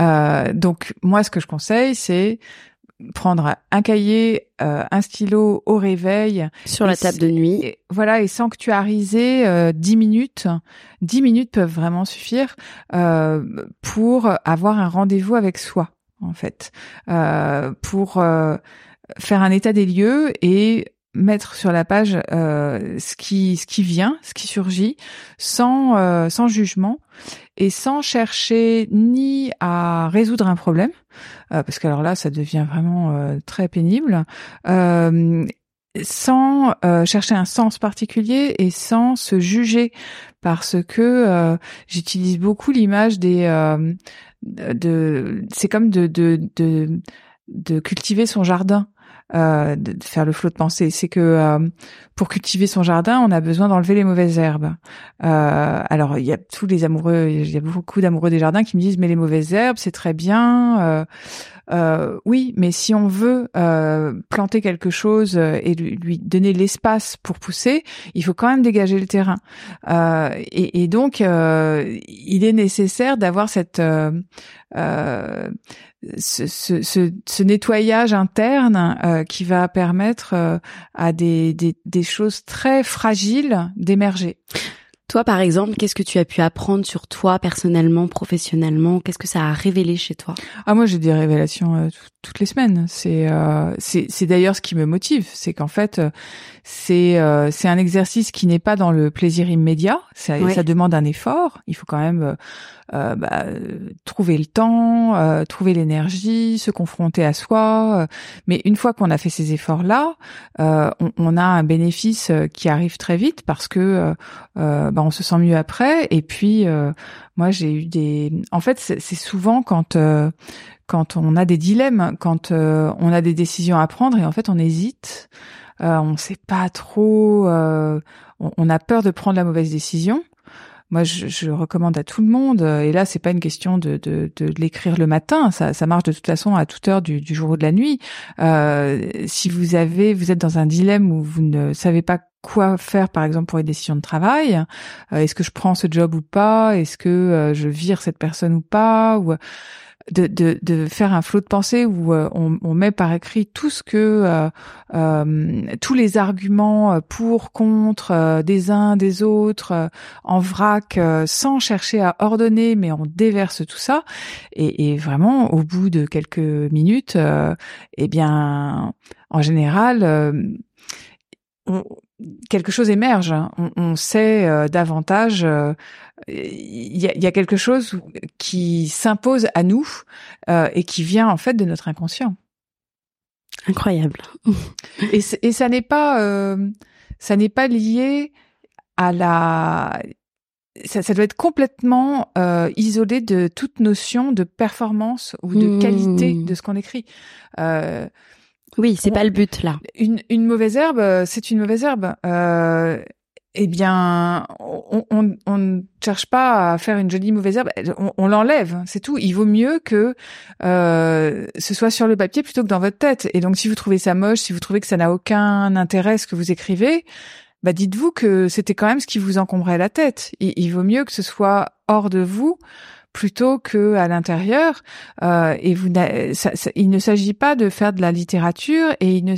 [SPEAKER 2] Euh, donc moi, ce que je conseille, c'est prendre un cahier, euh, un stylo au réveil
[SPEAKER 1] sur la table de nuit.
[SPEAKER 2] voilà et sanctuariser euh, 10 minutes. 10 minutes peuvent vraiment suffire euh, pour avoir un rendez-vous avec soi en fait, euh, pour euh, faire un état des lieux et mettre sur la page euh, ce qui ce qui vient, ce qui surgit, sans euh, sans jugement et sans chercher ni à résoudre un problème, euh, parce que alors là ça devient vraiment très pénible, sans chercher un sens particulier et sans se juger, parce que j'utilise beaucoup l'image des de c'est comme de de de cultiver son jardin euh, de faire le flot de pensée. C'est que euh, pour cultiver son jardin, on a besoin d'enlever les mauvaises herbes. Euh, alors il y a tous les amoureux, il y a beaucoup d'amoureux des jardins qui me disent mais les mauvaises herbes c'est très bien. Euh, oui, mais si on veut euh, planter quelque chose euh, et lui, donner l'espace pour pousser, il faut quand même dégager le terrain. Et, donc, il est nécessaire d'avoir cette ce, nettoyage interne qui va permettre à des, des choses très fragiles d'émerger.
[SPEAKER 1] Toi, par exemple, qu'est-ce que tu as pu apprendre sur toi personnellement, professionnellement? Qu'est-ce que ça a révélé chez toi?
[SPEAKER 2] Ah moi j'ai des révélations euh, toutes les semaines. C'est euh, c'est d'ailleurs ce qui me motive, c'est qu'en fait euh, c'est euh, c'est un exercice qui n'est pas dans le plaisir immédiat. Ça, ça demande un effort. Il faut quand même euh, euh, bah, trouver le temps, euh, trouver l'énergie, se confronter à soi. Mais une fois qu'on a fait ces efforts là, on, on a un bénéfice qui arrive très vite parce que bah, on se sent mieux après. Et puis euh, moi j'ai eu des. En fait c'est c'est souvent quand euh, quand on a des dilemmes, quand euh, on a des décisions à prendre et en fait on hésite, euh, on sait pas trop, euh, on, on a peur de prendre la mauvaise décision. Moi, je, je recommande à tout le monde, euh, et là, c'est pas une question de, de, de l'écrire le matin, ça, ça marche de toute façon à toute heure du, du jour ou de la nuit. Euh, si vous avez, vous êtes dans un dilemme où vous ne savez pas quoi faire, par exemple pour une décision de travail, euh, est-ce que je prends ce job ou pas, est-ce que euh, je vire cette personne ou pas, de, de, de faire un flot de pensée où euh, on, on met par écrit tout ce que euh, euh, tous les arguments pour contre des uns des autres en vrac sans chercher à ordonner mais on déverse tout ça. Et, et vraiment au bout de quelques minutes eh bien en général on- quelque chose émerge. hein. On, on sait euh, davantage. euh, Il y, a, il y a quelque chose qui s'impose à nous euh, et qui vient en fait de notre inconscient.
[SPEAKER 1] Incroyable.
[SPEAKER 2] Et, ça n'est pas, ça n'est pas lié à la. Ça, ça doit être complètement isolé de toute notion de performance ou de
[SPEAKER 1] Mmh.
[SPEAKER 2] qualité de ce qu'on écrit. Euh,
[SPEAKER 1] Oui, c'est pas le but là.
[SPEAKER 2] une, une mauvaise herbe, euh, c'est une mauvaise herbe. Euh, eh bien, on, on, on ne cherche pas à faire une jolie mauvaise herbe, on, on l'enlève, c'est tout. Il vaut mieux que euh, ce soit sur le papier plutôt que dans votre tête. Et donc, si vous trouvez ça moche, si vous trouvez que ça n'a aucun intérêt ce que vous écrivez, bah dites-vous que c'était quand même ce qui vous encombrait la tête. Il, vaut mieux que ce soit hors de vous plutôt que à l'intérieur. Euh, et vous, ça- il ne s'agit pas de faire de la littérature et il ne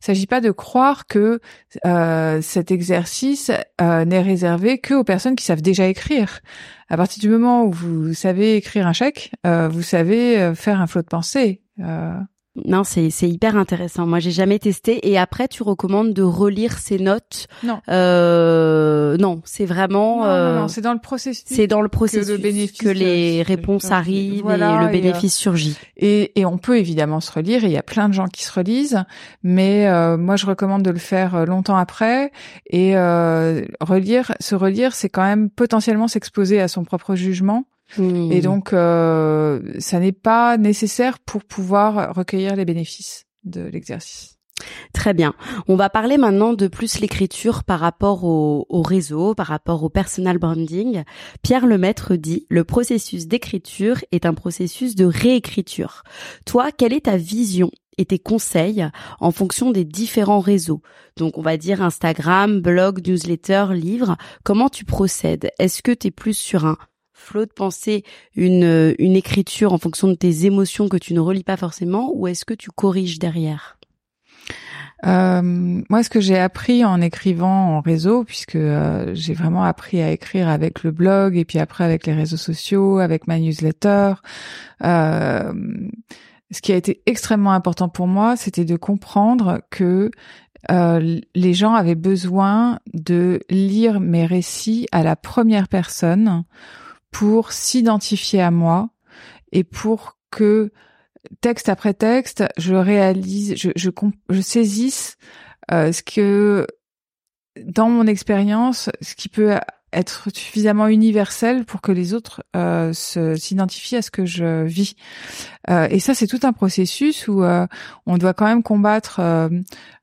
[SPEAKER 2] s'agit pas de croire que euh, cet exercice euh, n'est réservé que aux personnes qui savent déjà écrire. À partir du moment où vous savez écrire un chèque, euh, vous savez euh, faire un flot de pensée. Euh,
[SPEAKER 1] Non, c'est c'est hyper intéressant. Moi, j'ai jamais testé. Et après, tu recommandes de relire ces notes?
[SPEAKER 2] Non.
[SPEAKER 1] Euh, non, c'est vraiment.
[SPEAKER 2] non,
[SPEAKER 1] euh,
[SPEAKER 2] non, non, c'est dans le processus.
[SPEAKER 1] c'est dans le processus
[SPEAKER 2] bénéfice,
[SPEAKER 1] que les
[SPEAKER 2] euh,
[SPEAKER 1] réponses arrivent
[SPEAKER 2] Voilà,
[SPEAKER 1] et le
[SPEAKER 2] et, euh,
[SPEAKER 1] bénéfice surgit.
[SPEAKER 2] Et, et on peut évidemment se relire, il y a plein de gens qui se relisent, mais euh, moi je recommande de le faire euh, longtemps après. Et euh, relire, se relire, c'est quand même potentiellement s'exposer à son propre jugement. Et donc, euh, ça n'est pas nécessaire pour pouvoir recueillir les bénéfices de l'exercice.
[SPEAKER 1] Très bien. On va parler maintenant de plus l'écriture par rapport au, au réseau, par rapport au personal branding. Pierre Lemaître dit le processus d'écriture est un processus de réécriture. Toi, quelle est ta vision et tes conseils en fonction des différents réseaux? Donc, on va dire Instagram, blog, newsletter, livre. Comment tu procèdes? Est-ce que tu es plus sur un flot de pensée, une, une écriture en fonction de tes émotions que tu ne relis pas forcément, ou est-ce que tu corriges derrière?
[SPEAKER 2] Euh, moi, ce que j'ai appris en écrivant en réseau, puisque euh, j'ai vraiment appris à écrire avec le blog et puis après avec les réseaux sociaux, avec ma newsletter, euh, ce qui a été extrêmement important pour moi, c'était de comprendre que euh, les gens avaient besoin de lire mes récits à la première personne pour s'identifier à moi et pour que texte après texte, je réalise, je, saisisse euh, ce que, dans mon expérience, ce qui peut être suffisamment universel pour que les autres euh, s'identifient à ce que je vis. Euh, et ça, c'est tout un processus où euh, on doit quand même combattre euh,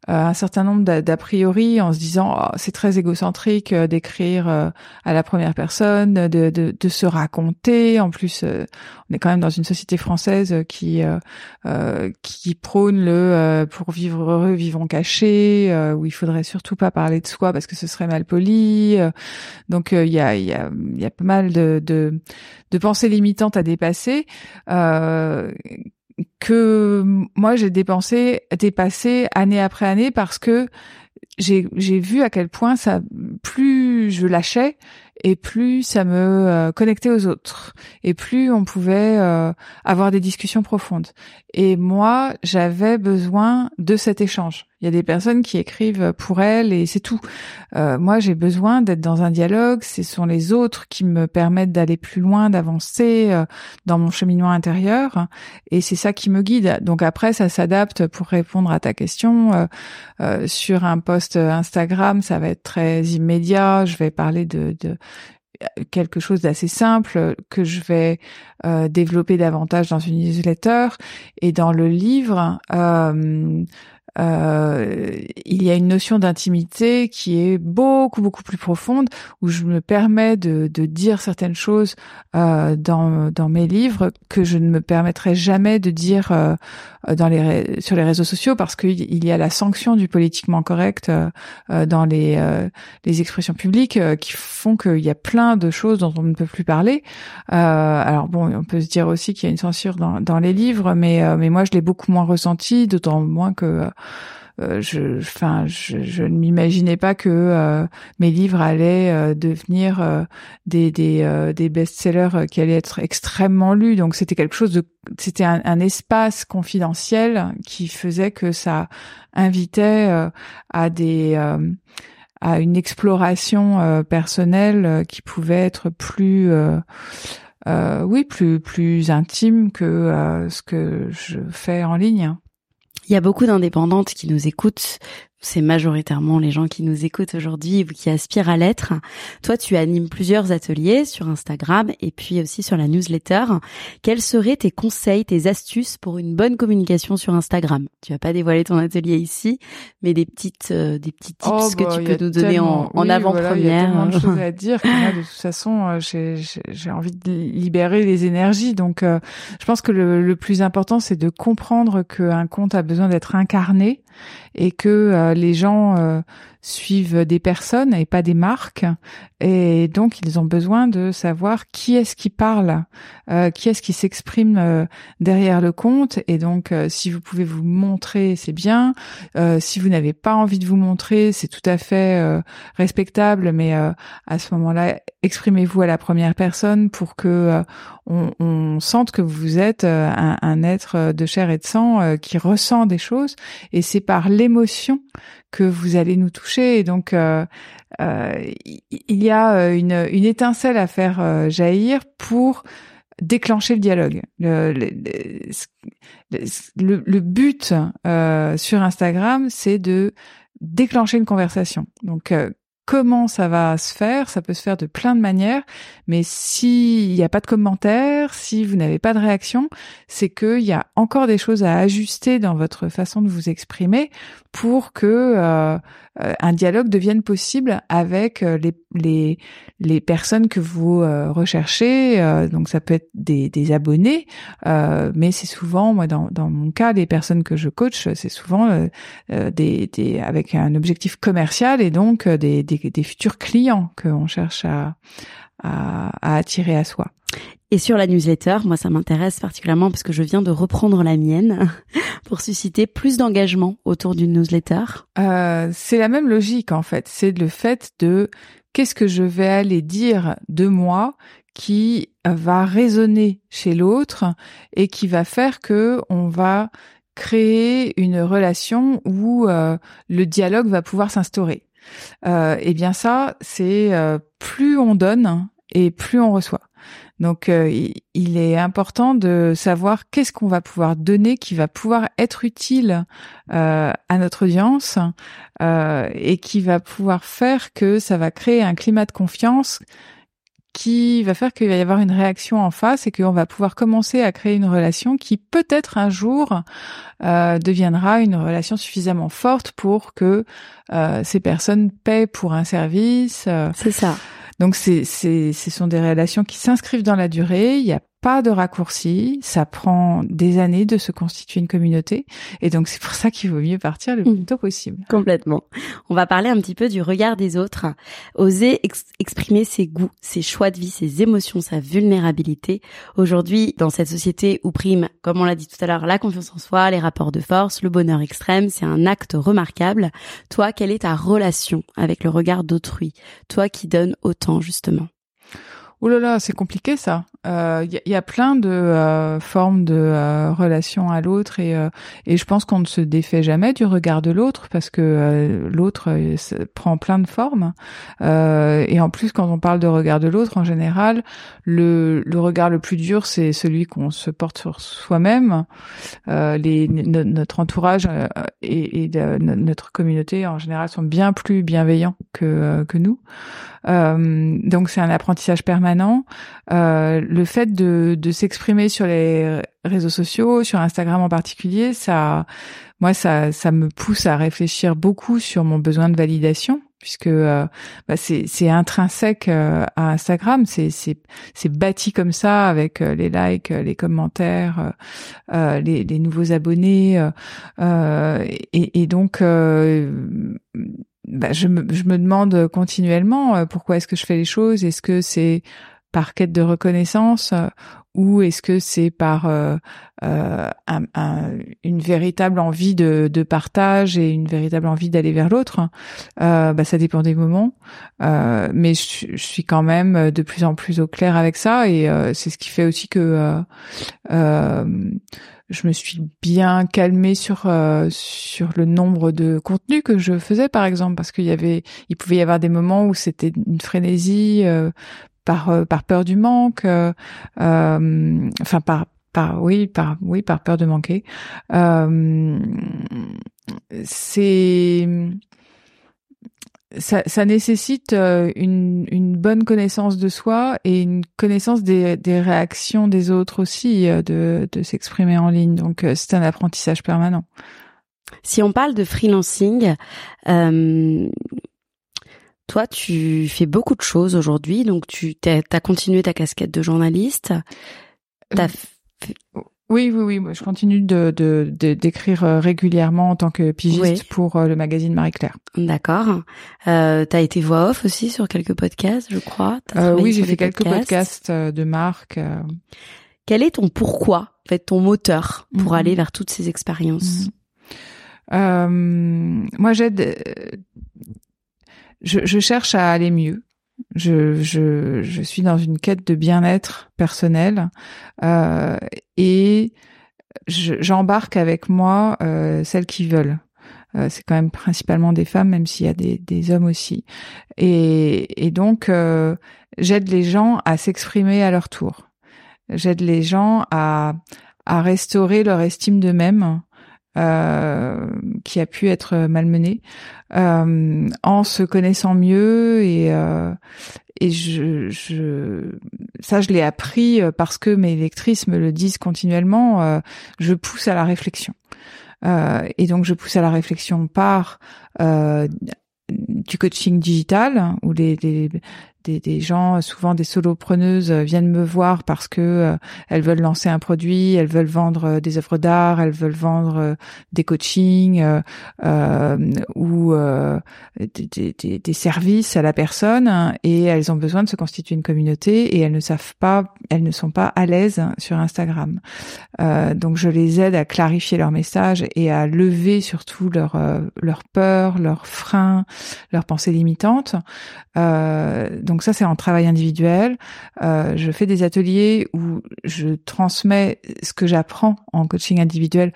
[SPEAKER 2] euh, un certain nombre d'a priori en se disant Oh, c'est très égocentrique euh, d'écrire à la première personne, de, de, de se raconter. En plus, on est quand même dans une société française qui qui prône le pour vivre heureux, vivons cachés, où il faudrait surtout pas parler de soi parce que ce serait mal poli. Donc euh, il y a pas mal de pensées limitantes à dépasser. Euh, que moi j'ai dépensé dépassé année après année parce que j'ai vu à quel point ça plus je lâchais et plus ça me euh, connectait aux autres et plus on pouvait avoir des discussions profondes et moi j'avais besoin de cet échange il y a des personnes qui écrivent pour elles et c'est tout. Euh, moi j'ai besoin d'être dans un dialogue. Ce sont les autres qui me permettent d'aller plus loin d'avancer euh, dans mon cheminement intérieur. Et c'est ça qui me guide. Donc après ça s'adapte pour répondre à ta question. Euh, euh, sur un post Instagram, ça va être très immédiat. Je vais parler de, de quelque chose d'assez simple que je vais euh, développer davantage dans une newsletter. Et dans le livre, euh, il y a une notion d'intimité qui est beaucoup beaucoup plus profonde où je me permets de, de dire certaines choses euh, dans dans mes livres que je ne me permettrai jamais de dire euh, dans les sur les réseaux sociaux parce qu'il il y a la sanction du politiquement correct euh, euh, dans les euh, les expressions publiques qui font qu'il y a plein de choses dont on ne peut plus parler. Alors bon, on peut se dire aussi qu'il y a une censure dans, dans les livres, mais mais moi je l'ai beaucoup moins ressenti, d'autant moins que euh, je, enfin, je, je ne m'imaginais pas que euh, mes livres allaient euh, devenir euh, des des, euh, des best-sellers qui allaient être extrêmement lus. Donc c'était quelque chose de, c'était un, un espace confidentiel qui faisait que ça invitait à des à une exploration personnelle qui pouvait être plus oui plus plus intime que ce que je fais en ligne.
[SPEAKER 1] Il y a beaucoup d'indépendantes qui nous écoutent. C'est majoritairement les gens qui nous écoutent aujourd'hui ou qui aspirent à l'être. Toi, tu animes plusieurs ateliers sur Instagram et puis aussi sur la newsletter. Quels seraient tes conseils, tes astuces pour une bonne communication sur Instagram? Tu vas pas dévoiler ton atelier ici, mais des petites, euh, des petits tips
[SPEAKER 2] Oh,
[SPEAKER 1] que
[SPEAKER 2] bah,
[SPEAKER 1] tu peux nous donner en, en
[SPEAKER 2] oui, voilà, il y a tellement de
[SPEAKER 1] avant-première.
[SPEAKER 2] choses à [LAUGHS] dire que moi, de toute façon, euh, j'ai- j'ai j'ai envie de libérer les énergies. Donc, euh, je pense que le, le plus important, c'est de comprendre qu'un compte a besoin d'être incarné et que euh, les gens euh, suivent des personnes et pas des marques. Et donc, ils ont besoin de savoir qui est-ce qui parle, euh, qui est-ce qui s'exprime euh, derrière le compte. Et donc, euh, si vous pouvez vous montrer, c'est bien. Si vous n'avez pas envie de vous montrer, c'est tout à fait respectable, mais à ce moment-là, exprimez-vous à la première personne pour que on, sente que vous êtes un, un être de chair et de sang qui ressent des choses, et c'est par l'émotion que vous allez nous toucher. Et donc, euh, euh, il y a euh, une, une étincelle à faire euh, jaillir pour déclencher le dialogue. Le, le, le, le- but euh, sur Instagram, c'est de déclencher une conversation. Donc, comment ça va se faire Ça peut se faire de plein de manières, mais s'il n'y a pas de commentaires, si vous n'avez pas de réaction, c'est qu'il y a encore des choses à ajuster dans votre façon de vous exprimer pour que euh, euh, un dialogue devienne possible avec euh, les, les, les personnes que vous recherchez. Donc ça peut être des, des abonnés, mais c'est souvent, moi dans, dans mon cas, les personnes que je coach, c'est souvent des, des avec un objectif commercial et donc des, des, des futurs clients qu'on cherche à, à, à attirer à soi.
[SPEAKER 1] Et sur la newsletter, moi ça m'intéresse particulièrement parce que je viens de reprendre la mienne [LAUGHS] pour susciter plus d'engagement autour d'une newsletter.
[SPEAKER 2] Euh, c'est la même logique en fait. C'est le fait de qu'est-ce que je vais aller dire de moi qui va résonner chez l'autre et qui va faire que on va créer une relation où euh, le dialogue va pouvoir s'instaurer. Euh, et bien ça, c'est euh, plus on donne et plus on reçoit. Donc, euh, il est important de savoir qu'est-ce qu'on va pouvoir donner qui va pouvoir être utile euh, à notre audience et qui va pouvoir faire que ça va créer un climat de confiance qui va faire qu'il va y avoir une réaction en face et qu'on va pouvoir commencer à créer une relation qui peut-être un jour euh, deviendra une relation suffisamment forte pour que euh, ces personnes paient pour un service. euh.
[SPEAKER 1] C'est ça.
[SPEAKER 2] Donc c'est c'est ce sont des relations qui s'inscrivent dans la durée. Il n'y a pas de raccourci. Ça prend des années de se constituer une communauté et donc c'est pour ça qu'il vaut mieux partir le plus
[SPEAKER 1] Mhm.
[SPEAKER 2] tôt possible.
[SPEAKER 1] Complètement. On va parler un petit peu du regard des autres. Oser ex- exprimer ses goûts, ses choix de vie, ses émotions, sa vulnérabilité. Aujourd'hui, dans cette société où prime, comme on l'a dit tout à l'heure, la confiance en soi, les rapports de force, le bonheur extrême, c'est un acte remarquable. Toi, quelle est ta relation avec le regard d'autrui? Toi qui donnes autant, justement?
[SPEAKER 2] Oh là là, c'est compliqué ça. Euh, Il y, a- il y a plein de euh, formes de euh, relation à l'autre et euh, et je pense qu'on ne se défait jamais du regard de l'autre parce que euh, l'autre euh, prend plein de formes. Euh, et en plus, quand on parle de regard de l'autre, en général, le le regard le plus dur, c'est celui qu'on se porte sur soi-même. Euh, les no- notre entourage euh, et, et notre communauté en général sont bien plus bienveillants que euh, que nous. Euh, donc c'est un apprentissage permanent. Le fait de, de s'exprimer sur les réseaux sociaux, sur Instagram en particulier, ça, moi, ça, ça me pousse à réfléchir beaucoup sur mon besoin de validation, puisque euh, bah, c'est, intrinsèque euh, à Instagram, c'est, bâti comme ça avec euh, les likes, les commentaires, les, les nouveaux abonnés, et, et donc. bah, je, me, je me demande continuellement pourquoi est-ce que je fais les choses? Est-ce que c'est par quête de reconnaissance euh, ou est-ce que c'est par euh, euh, un- un- une véritable envie de, partage et une véritable envie d'aller vers l'autre bah, Ça dépend des moments. Mais je, suis quand même de plus en plus au clair avec ça et c'est ce qui fait aussi que je me suis bien calmée sur le nombre de contenus que je faisais par exemple parce qu'il il pouvait y avoir des moments où c'était une frénésie par euh, par peur du manque euh, euh, enfin par par oui par oui par peur de manquer c'est ça, ça nécessite une, une bonne connaissance de soi et une connaissance des, des réactions des autres aussi de, de s'exprimer en ligne. Donc c'est un apprentissage permanent.
[SPEAKER 1] Si on parle de freelancing, toi, tu fais beaucoup de choses aujourd'hui. Donc, tu as continué ta casquette de journaliste.
[SPEAKER 2] Euh,
[SPEAKER 1] f-
[SPEAKER 2] Oui, oui, oui. moi, Je continue de de- de- d'écrire euh, régulièrement en tant que pigiste
[SPEAKER 1] Oui.
[SPEAKER 2] pour euh, le magazine Marie-Claire.
[SPEAKER 1] D'accord. Euh, t'as été voix off aussi sur quelques podcasts, je crois.
[SPEAKER 2] Euh, oui, j'ai fait quelques podcasts de marque.
[SPEAKER 1] Quel est ton pourquoi, en fait, ton moteur pour
[SPEAKER 2] Mhm.
[SPEAKER 1] aller vers toutes ces expériences?
[SPEAKER 2] Mhm. Euh, moi, j'aide. Je, cherche à aller mieux. Je, suis dans une quête de bien-être personnel euh, et je- j'embarque avec moi euh, celles qui veulent. Euh, c'est quand même principalement des femmes, même s'il y a des, hommes aussi. Et, donc, j'aide les gens à s'exprimer à leur tour. J'aide les gens à, à restaurer leur estime d'eux-mêmes qui a pu être malmenée euh, en se connaissant mieux et euh, et je, je ça je l'ai appris euh, parce que mes lectrices me le disent continuellement euh, je pousse à la réflexion. Euh, et donc je pousse à la réflexion par euh, du coaching digital où les, les des, gens, souvent des solopreneuses, euh, viennent me voir parce que euh, elles veulent lancer un produit, elles veulent vendre euh, des œuvres d'art, elles veulent vendre des coachings ou des, services à la personne et elles ont besoin de se constituer une communauté et elles ne savent pas, elles ne sont pas à l'aise sur Instagram. Donc je les aide à clarifier leur message et à lever surtout leur leur peur, leurs freins, leurs pensées limitantes. Donc ça c'est en travail individuel. Euh, je fais des ateliers où je transmets ce que j'apprends en coaching individuel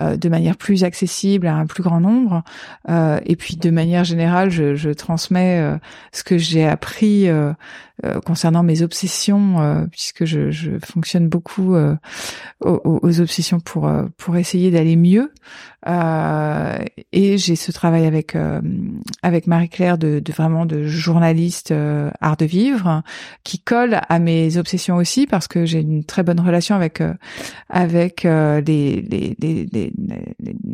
[SPEAKER 2] euh, de manière plus accessible à un plus grand nombre. Euh, et puis de manière générale, je, je transmets euh, ce que j'ai appris euh, euh, concernant mes obsessions, puisque je, je, fonctionne beaucoup aux, aux, obsessions pour pour essayer d'aller mieux. et j'ai ce travail avec avec Marie-Claire de, de, vraiment de journaliste art de vivre qui colle à mes obsessions aussi parce que j'ai une très bonne relation avec avec les, les, les, les,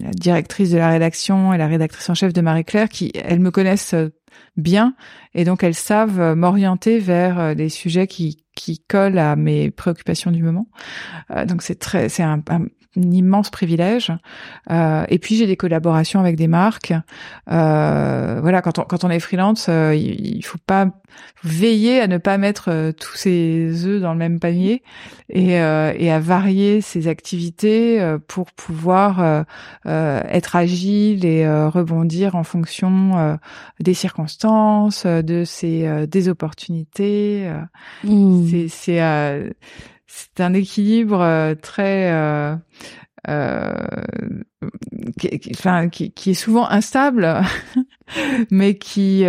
[SPEAKER 2] la directrice de la rédaction et la rédactrice en chef de Marie-Claire qui elles me connaissent bien et donc elles savent m'orienter vers des sujets qui qui collent à mes préoccupations du moment. Euh, donc c'est très c'est un, un, immense privilège. Euh, et puis j'ai des collaborations avec des marques. Euh, voilà, quand on quand on est freelance, euh, il, faut pas veiller à ne pas mettre euh, tous ses œufs dans le même panier et, euh, et à varier ses activités pour pouvoir être agile et rebondir en fonction des circonstances, de ses des opportunités. Mmh. C'est c'est c'est un équilibre euh, très euh, euh, qui, qui, est souvent instable, [LAUGHS] mais qui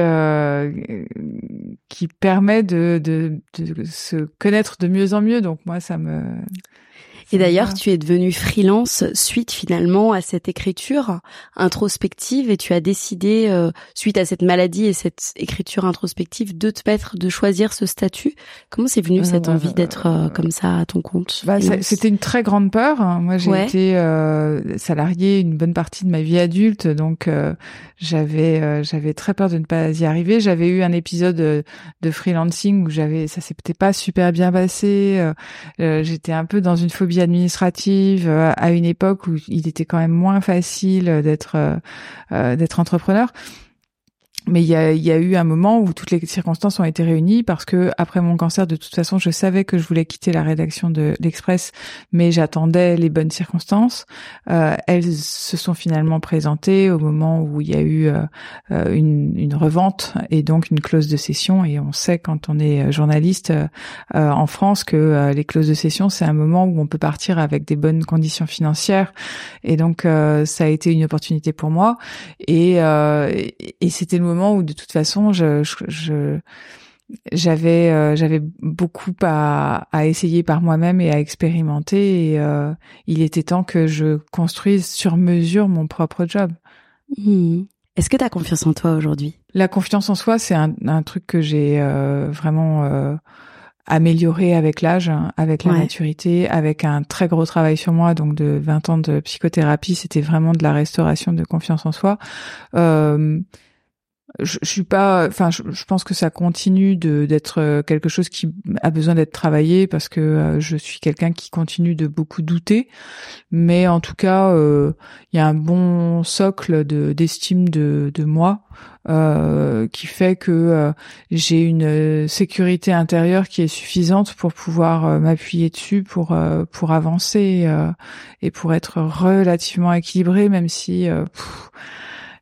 [SPEAKER 2] qui permet de, de, de se connaître de mieux en mieux. Donc moi, ça me
[SPEAKER 1] et d'ailleurs, tu es devenu freelance suite finalement à cette écriture introspective et tu as décidé, euh, suite à cette maladie et cette écriture introspective, de te mettre, de choisir ce statut. Comment c'est venu cette euh, envie d'être euh, comme ça à ton compte
[SPEAKER 2] bah, C'était une très grande peur. Moi, j'ai été euh, salariée une bonne partie de ma vie adulte, donc j'avais j'avais très peur de ne pas y arriver. J'avais eu un épisode de freelancing où j'avais ça s'était pas super bien passé. J'étais un peu dans une phobie administrative euh, à une époque où il était quand même moins facile d'être euh, euh, d'être entrepreneur mais il y a, y a, eu un moment où toutes les circonstances ont été réunies parce que après mon cancer, de toute façon, je savais que je voulais quitter la rédaction de l'Express, mais j'attendais les bonnes circonstances. Euh, elles se sont finalement présentées au moment où il y a eu euh, euh une, une, revente et donc une clause de cession. Et on sait quand on est journaliste euh, en France que euh, les clauses de cession, c'est un moment où on peut partir avec des bonnes conditions financières. Et donc ça a été une opportunité pour moi. Et, et c'était le moment où de toute façon je, je, j'avais euh, j'avais beaucoup à, à essayer par moi-même et à expérimenter et euh, il était temps que je construise sur mesure mon propre job.
[SPEAKER 1] Mmh. Est-ce que tu as confiance en toi aujourd'hui?
[SPEAKER 2] La confiance en soi, c'est un, un truc que j'ai euh, vraiment amélioré avec l'âge, avec la maturité, avec un très gros travail sur moi, donc de 20 ans de psychothérapie, c'était vraiment de la restauration de confiance en soi. Euh, je, je, suis pas enfin je, pense que ça continue de d'être euh, quelque chose qui a besoin d'être travaillé parce que euh, je suis quelqu'un qui continue de beaucoup douter. Mais en tout cas euh, il y a un bon socle de d'estime de de moi euh, qui fait que j'ai une sécurité intérieure qui est suffisante pour pouvoir m'appuyer dessus pour pour avancer et pour être relativement équilibré même si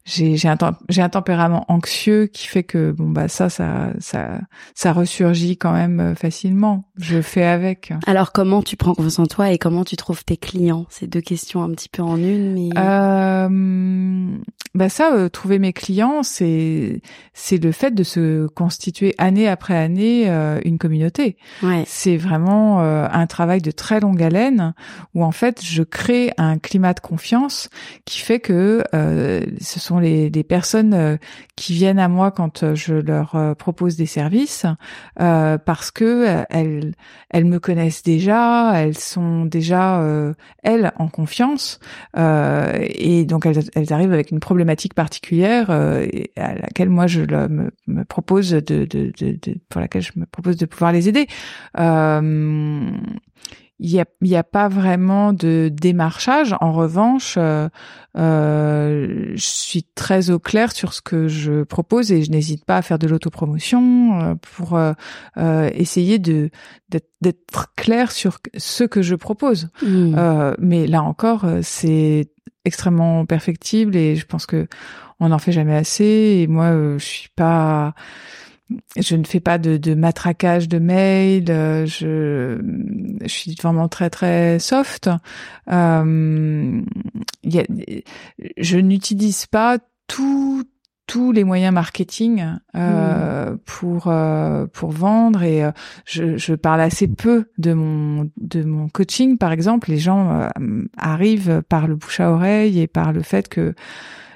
[SPEAKER 2] j'ai j'ai un j'ai un tempérament anxieux qui fait que bon bah ça ça ça ça ressurgit quand même euh, facilement. Je fais avec.
[SPEAKER 1] Alors comment tu prends confiance en toi et comment tu trouves tes clients? C'est deux questions un petit peu en une mais
[SPEAKER 2] euh, bah ça euh, trouver mes clients c'est c'est le fait de se constituer année après année euh, une communauté.
[SPEAKER 1] Ouais.
[SPEAKER 2] C'est vraiment un travail de très longue haleine où en fait je crée un climat de confiance qui fait que ce sont les, personnes euh, qui viennent à moi quand euh, je leur euh, propose des services parce que elles elles me connaissent déjà, elles sont déjà elles en confiance et donc elles, elles, arrivent avec une problématique particulière à laquelle moi je me, propose de, de, pour laquelle je me propose de pouvoir les aider il y a, y a pas vraiment de démarchage. En revanche, euh, euh, je suis très au clair sur ce que je propose et je n'hésite pas à faire de l'autopromotion euh, pour euh, euh, essayer de d'être clair sur ce que je propose.
[SPEAKER 1] Mmh.
[SPEAKER 2] mais là encore, c'est extrêmement perfectible et je pense que on n'en fait jamais assez. Et moi, je suis pas je ne fais pas de, de matraquage de mail. euh, je, je suis vraiment très très soft. Euh, il y a, je n'utilise pas tout tous les moyens marketing euh, pour euh, pour vendre et euh, je, je parle assez peu de mon de mon coaching par exemple les gens euh, arrivent par le bouche à oreille et par le fait que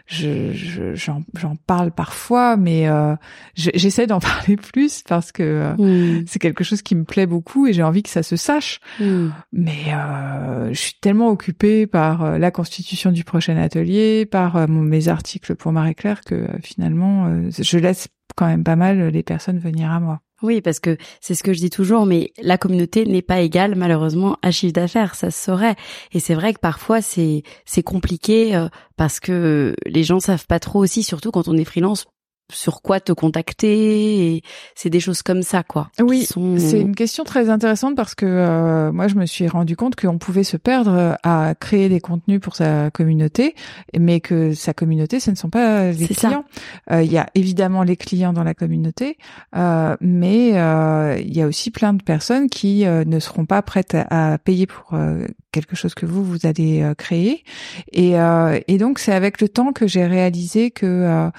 [SPEAKER 2] je je- j'en j'en parle parfois mais euh, je- j'essaie d'en [LAUGHS] parler plus parce que euh,
[SPEAKER 1] Mm.
[SPEAKER 2] c'est quelque chose qui me plaît beaucoup et j'ai envie que ça se sache
[SPEAKER 1] Mm.
[SPEAKER 2] mais euh, je suis tellement occupée par euh, la constitution du prochain atelier, par euh, mes articles pour Marie-Claire que finalement, je laisse quand même pas mal les personnes venir à moi.
[SPEAKER 1] Oui, parce que c'est ce que je dis toujours, mais la communauté n'est pas égale malheureusement à chiffre d'affaires, ça se saurait. Et c'est vrai que parfois c'est c'est compliqué euh, parce que les gens savent pas trop aussi, surtout quand on est freelance, sur quoi te contacter. Et c'est des choses comme ça, quoi.
[SPEAKER 2] Oui,
[SPEAKER 1] sont-
[SPEAKER 2] C'est une question très intéressante parce que euh, moi, je me suis rendu compte qu'on pouvait se perdre à créer des contenus pour sa communauté, mais que sa communauté, ce ne sont pas les clients. Euh, Il y a évidemment les clients dans la communauté, euh, mais euh, il y a aussi plein de personnes qui euh, ne seront pas prêtes à, à payer pour euh, quelque chose que vous vous allez euh, créer. Et, euh, et donc, c'est avec le temps que j'ai réalisé que euh,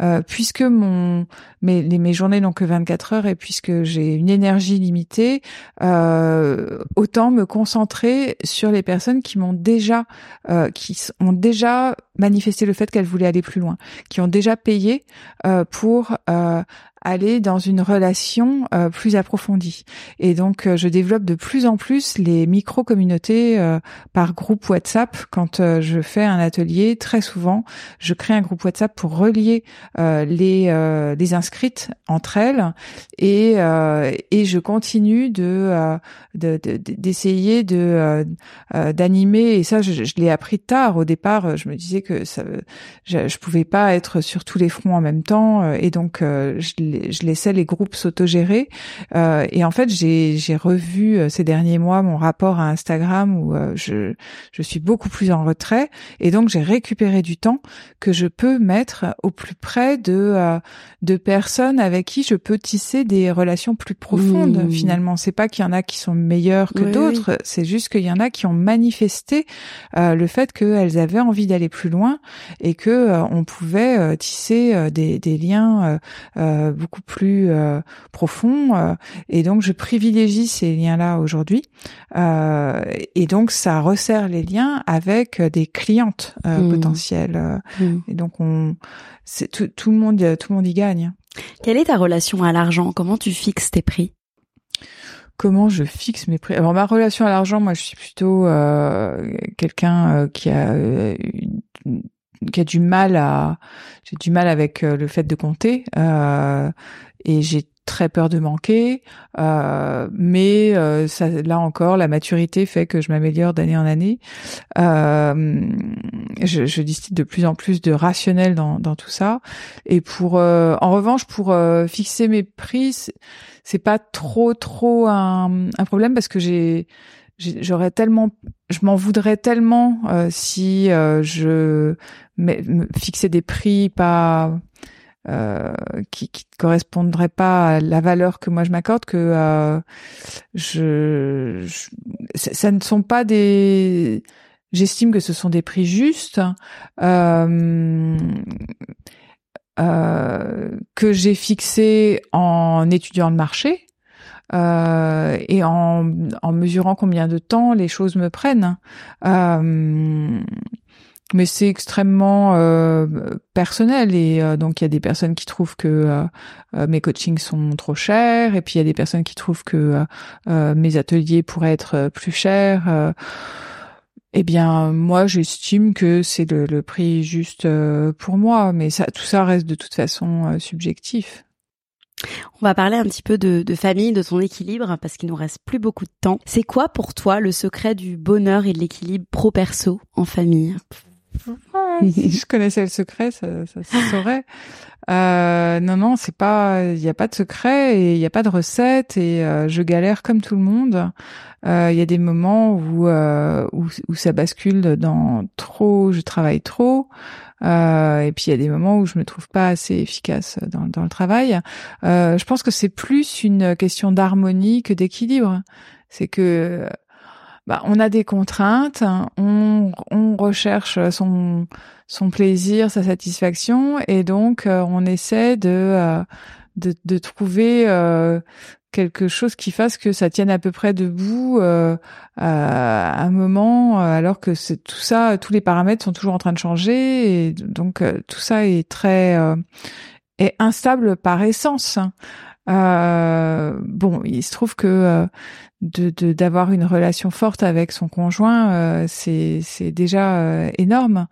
[SPEAKER 2] euh, puisque mon mes, mes journées n'ont que 24 heures et puisque j'ai une énergie limitée, euh, autant me concentrer sur les personnes qui m'ont déjà, euh, qui ont déjà manifesté le fait qu'elles voulaient aller plus loin, qui ont déjà payé euh, pour euh, aller dans une relation euh, plus approfondie. Et donc, euh, je développe de plus en plus les micro-communautés euh, par groupe WhatsApp. Quand euh, je fais un atelier, très souvent, je crée un groupe WhatsApp pour relier euh, les, les inscrites entre elles et, et je continue de de- de- d'essayer de, d'animer et ça je, je l'ai appris tard au départ je me disais que ça je, je pouvais pas être sur tous les fronts en même temps et donc je, je laissais les groupes s'autogérer. Euh, et en fait j'ai j'ai revu euh, ces derniers mois mon rapport à Instagram où euh, je je suis beaucoup plus en retrait. Et donc j'ai récupéré du temps que je peux mettre au plus près de euh, de personnes avec qui je peux tisser des relations plus profondes
[SPEAKER 1] Mmh.
[SPEAKER 2] finalement. C'est pas qu'il y en a qui sont meilleurs que
[SPEAKER 1] Oui,
[SPEAKER 2] d'autres c'est juste qu'il y en a qui ont manifesté euh, le fait qu'elles avaient envie d'aller plus loin et que euh, on pouvait tisser euh, des, des liens euh, euh, beaucoup plus euh, profonds euh, et donc je privilégie ces liens là aujourd'hui Euh, et donc ça resserre les liens avec des clientes euh,
[SPEAKER 1] Mmh.
[SPEAKER 2] potentielles euh,
[SPEAKER 1] Mm.
[SPEAKER 2] et donc on c'est tout, tout le monde tout le monde y gagne
[SPEAKER 1] Quelle est ta relation à l'argent? Comment tu fixes tes prix?
[SPEAKER 2] Comment je fixe mes prix? Alors ma relation à l'argent, moi, je suis plutôt euh, quelqu'un euh, qui a euh, une- qui a du mal à j'ai du mal avec euh, le fait de compter euh, et j'ai très peur de manquer euh, mais euh, ça là encore la maturité fait que je m'améliore d'année en année. Euh, je, je distille de plus en plus de rationnel dans, dans tout ça. Et pour euh, en revanche pour fixer mes prix c'est- pas trop trop un, un problème parce que j'ai- j'aurais tellement je m'en voudrais tellement euh, si euh, je me fixais des prix pas euh, qui qui ne correspondraient pas à la valeur que moi je m'accorde que euh, je, je ça ne sont pas des j'estime que ce sont des prix justes euh, euh, que j'ai fixé en étudiant le marché euh, et en, en mesurant combien de temps les choses me prennent. Euh, mais c'est extrêmement euh, personnel et euh, donc il y a des personnes qui trouvent que euh, euh, mes coachings sont trop chers et puis il y a des personnes qui trouvent que mes ateliers pourraient être plus chers. eh bien, moi, j'estime que c'est le, le prix juste pour moi, mais ça, tout ça reste de toute façon subjectif.
[SPEAKER 1] On va parler un petit peu de, famille, de ton équilibre, parce qu'il nous reste plus beaucoup de temps. C'est quoi pour toi le secret du bonheur et de l'équilibre pro-perso en famille?
[SPEAKER 2] Si je connaissais le secret, ça, ça saurait. Euh, non, non, c'est pas, il n'y a pas de secret et il n'y a pas de recette et euh, je galère comme tout le monde. Euh, Il y a des moments où, euh, où où ça bascule dans trop, je travaille trop. Et puis il y a des moments où je me trouve pas assez efficace dans, dans le travail. Je pense que c'est plus une question d'harmonie que d'équilibre. C'est que bah, on a des contraintes, on, on recherche son son plaisir, sa satisfaction, et donc euh, on essaie de euh, de, de trouver euh, quelque chose qui fasse que ça tienne à peu près debout euh, à un moment, alors que c'est tout ça, tous les paramètres sont toujours en train de changer, et donc tout ça est très est instable par essence. Euh, bon, il se trouve que euh, de d'avoir une relation forte avec son conjoint, euh, c'est c'est déjà euh, énorme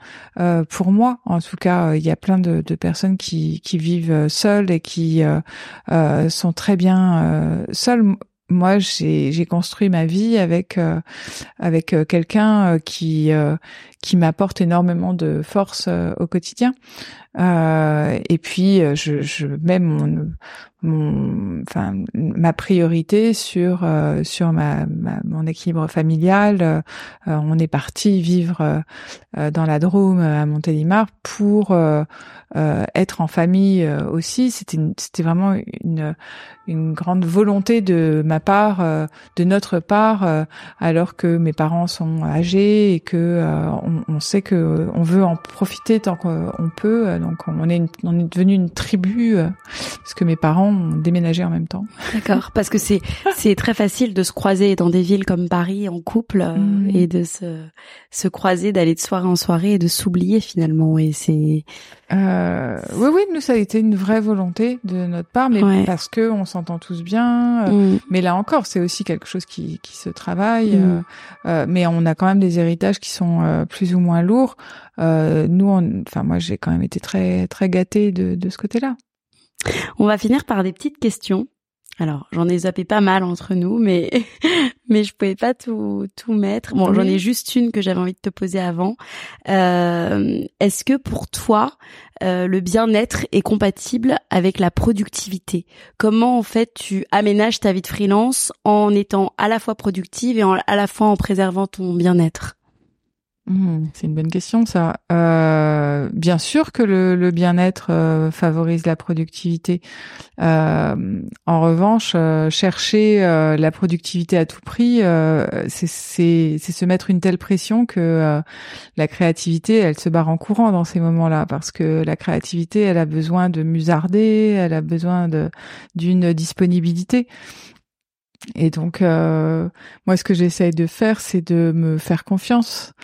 [SPEAKER 2] pour moi. En tout cas, il y a plein de, de personnes qui qui vivent seules et qui sont très bien seules moi j'ai j'ai construit ma vie avec avec quelqu'un qui qui m'apporte énormément de force au quotidien et puis je je mets mon mon, enfin, ma priorité sur euh, sur ma, mon équilibre familial. Euh, on est parti vivre euh, dans la Drôme à Montélimar pour être en famille aussi. C'était c'était vraiment une une grande volonté de ma part, de notre part, alors que mes parents sont âgés et que on, on, sait que on veut en profiter tant qu'on peut. Donc on est une, on est devenu une tribu parce que mes parents déménager en même temps.
[SPEAKER 1] D'accord, parce que c'est c'est très facile de se croiser dans des villes comme Paris en couple euh, mm. et de se se croiser, d'aller de soirée en soirée et de s'oublier finalement. Et c'est
[SPEAKER 2] euh, oui oui, nous ça a été une vraie volonté de notre part, mais parce que on s'entend tous bien. Euh, mm. Mais là encore, c'est aussi quelque chose qui qui se travaille. Mm. Euh, mais on a quand même des héritages qui sont plus ou moins lourds. nous, on, enfin moi j'ai quand même été très très gâtée de de ce côté-là.
[SPEAKER 1] On va finir par des petites questions. Alors, j'en ai zappé pas mal entre nous, mais [LAUGHS] mais je pouvais pas tout tout mettre. Bon, j'en ai juste une que j'avais envie de te poser avant. Euh, Est-ce que pour toi, euh, le bien-être est compatible avec la productivité? Comment en fait tu aménages ta vie de freelance en étant à la fois productive et à la fois en préservant ton bien-être?
[SPEAKER 2] Mmh, c'est une bonne question, ça. Euh, bien sûr que le, bien-être euh, favorise la productivité. Euh, en revanche, chercher la productivité à tout prix, c'est se mettre une telle pression que la créativité, elle se barre en courant dans ces moments-là, parce que la créativité, elle a besoin de musarder, elle a besoin d'une disponibilité. Et donc, moi, ce que j'essaye de faire, c'est de me faire confiance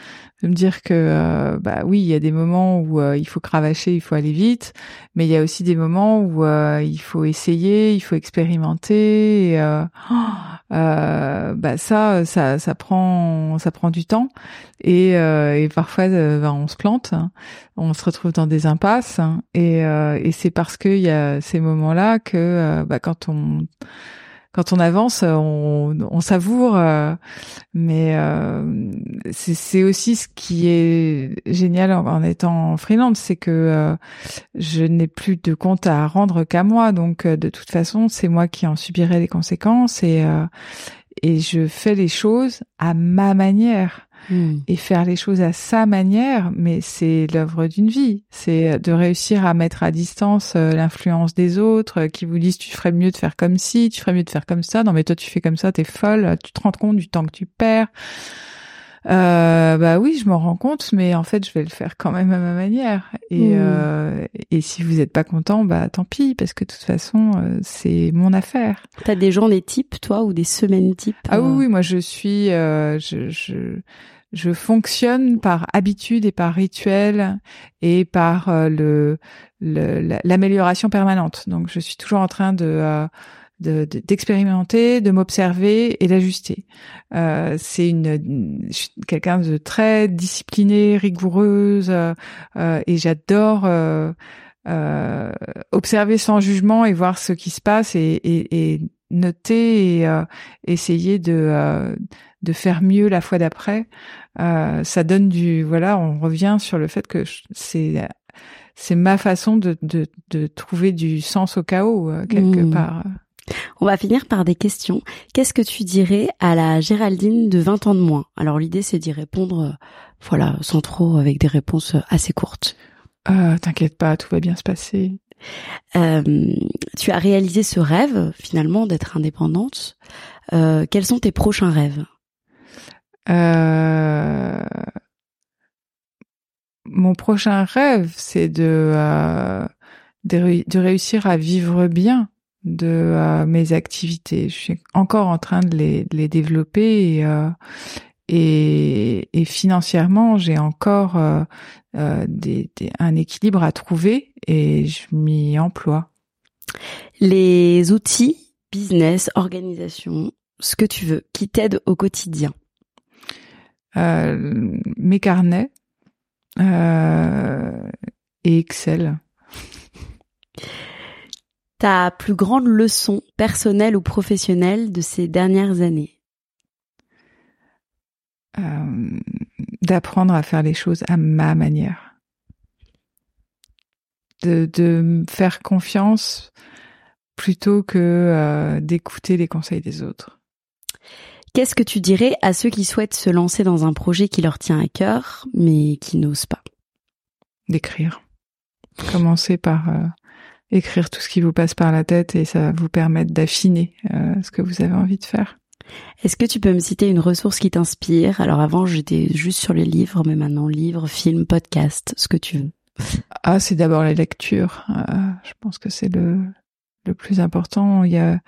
[SPEAKER 2] de me dire que euh, bah oui, il y a des moments où euh, il faut cravacher, il faut aller vite, mais il y a aussi des moments où euh, il faut essayer, il faut expérimenter. Et, [GASPS] bah ça, ça, ça prend, ça prend du temps et, et parfois bah, on se plante, hein. on se retrouve dans des impasses hein. et, et c'est parce qu'il y a ces moments-là que bah, quand on quand on avance, on, on savoure, euh, mais euh, c'est aussi ce qui est génial en, étant freelance, c'est que euh, je n'ai plus de compte à rendre qu'à moi, donc de toute façon, c'est moi qui en subirai les conséquences et et je fais les choses à ma manière. Hmm. et faire les choses à sa manière, mais c'est l'œuvre d'une vie. C'est de réussir à mettre à distance euh, l'influence des autres euh, qui vous disent tu ferais mieux de faire comme ci, tu ferais mieux de faire comme ça. Non mais toi tu fais comme ça, t'es folle. Tu te rends compte du temps que tu perds. Euh, bah oui, je m'en rends compte, mais en fait, je vais le faire quand même à ma manière. Et, euh, et si vous n'êtes pas content, bah tant pis, parce que de toute façon, euh, c'est mon affaire.
[SPEAKER 1] T'as des journées types, toi, ou des semaines types
[SPEAKER 2] Ah oui, oui, moi je suis, je, je je fonctionne par habitude et par rituel et par euh, le l'amélioration permanente. Donc je suis toujours en train de euh, d'expérimenter, de, m'observer et d'ajuster. Euh, c'est une, quelqu'un de très discipliné, rigoureuse et j'adore observer sans jugement et voir ce qui se passe et, et, et noter et essayer de de faire mieux la fois d'après, euh, ça donne du voilà, on revient sur le fait que c'est c'est ma façon de, de, de trouver du sens au chaos euh, quelque
[SPEAKER 1] Mmh.
[SPEAKER 2] part.
[SPEAKER 1] On va finir par des questions. Qu'est-ce que tu dirais à la Géraldine de 20 ans de moins? Alors l'idée c'est d'y répondre, euh, voilà, sans trop, avec des réponses assez courtes.
[SPEAKER 2] Euh, T'inquiète pas, tout va bien se passer.
[SPEAKER 1] Euh, tu as réalisé ce rêve finalement d'être indépendante. Quels sont tes prochains rêves?
[SPEAKER 2] Euh, Mon prochain rêve, c'est de, euh, de, ré- de réussir à vivre bien de euh, mes activités. Je suis encore en train de les, développer et, euh, et, financièrement, j'ai encore un équilibre à trouver et je m'y emploie.
[SPEAKER 1] Les outils, business, organisation, ce que tu veux, qui t'aident au quotidien.
[SPEAKER 2] Euh, mes carnets euh, et Excel.
[SPEAKER 1] Ta plus grande leçon personnelle ou professionnelle de ces dernières années?
[SPEAKER 2] euh, d'apprendre à faire les choses à ma manière. De, de faire confiance plutôt que euh, d'écouter les conseils des autres.
[SPEAKER 1] Qu'est-ce que tu dirais à ceux qui souhaitent se lancer dans un projet qui leur tient à cœur, mais qui n'osent pas?
[SPEAKER 2] D'écrire. Commencez par euh, écrire tout ce qui vous passe par la tête et ça va vous permettre d'affiner euh, ce que vous avez envie de faire.
[SPEAKER 1] Est-ce que tu peux me citer une ressource qui t'inspire? Alors avant, j'étais juste sur les livres, mais maintenant livres, films, podcasts, ce que tu veux.
[SPEAKER 2] Ah, c'est d'abord la lecture. Euh, je pense que c'est le, le plus important. Il y a,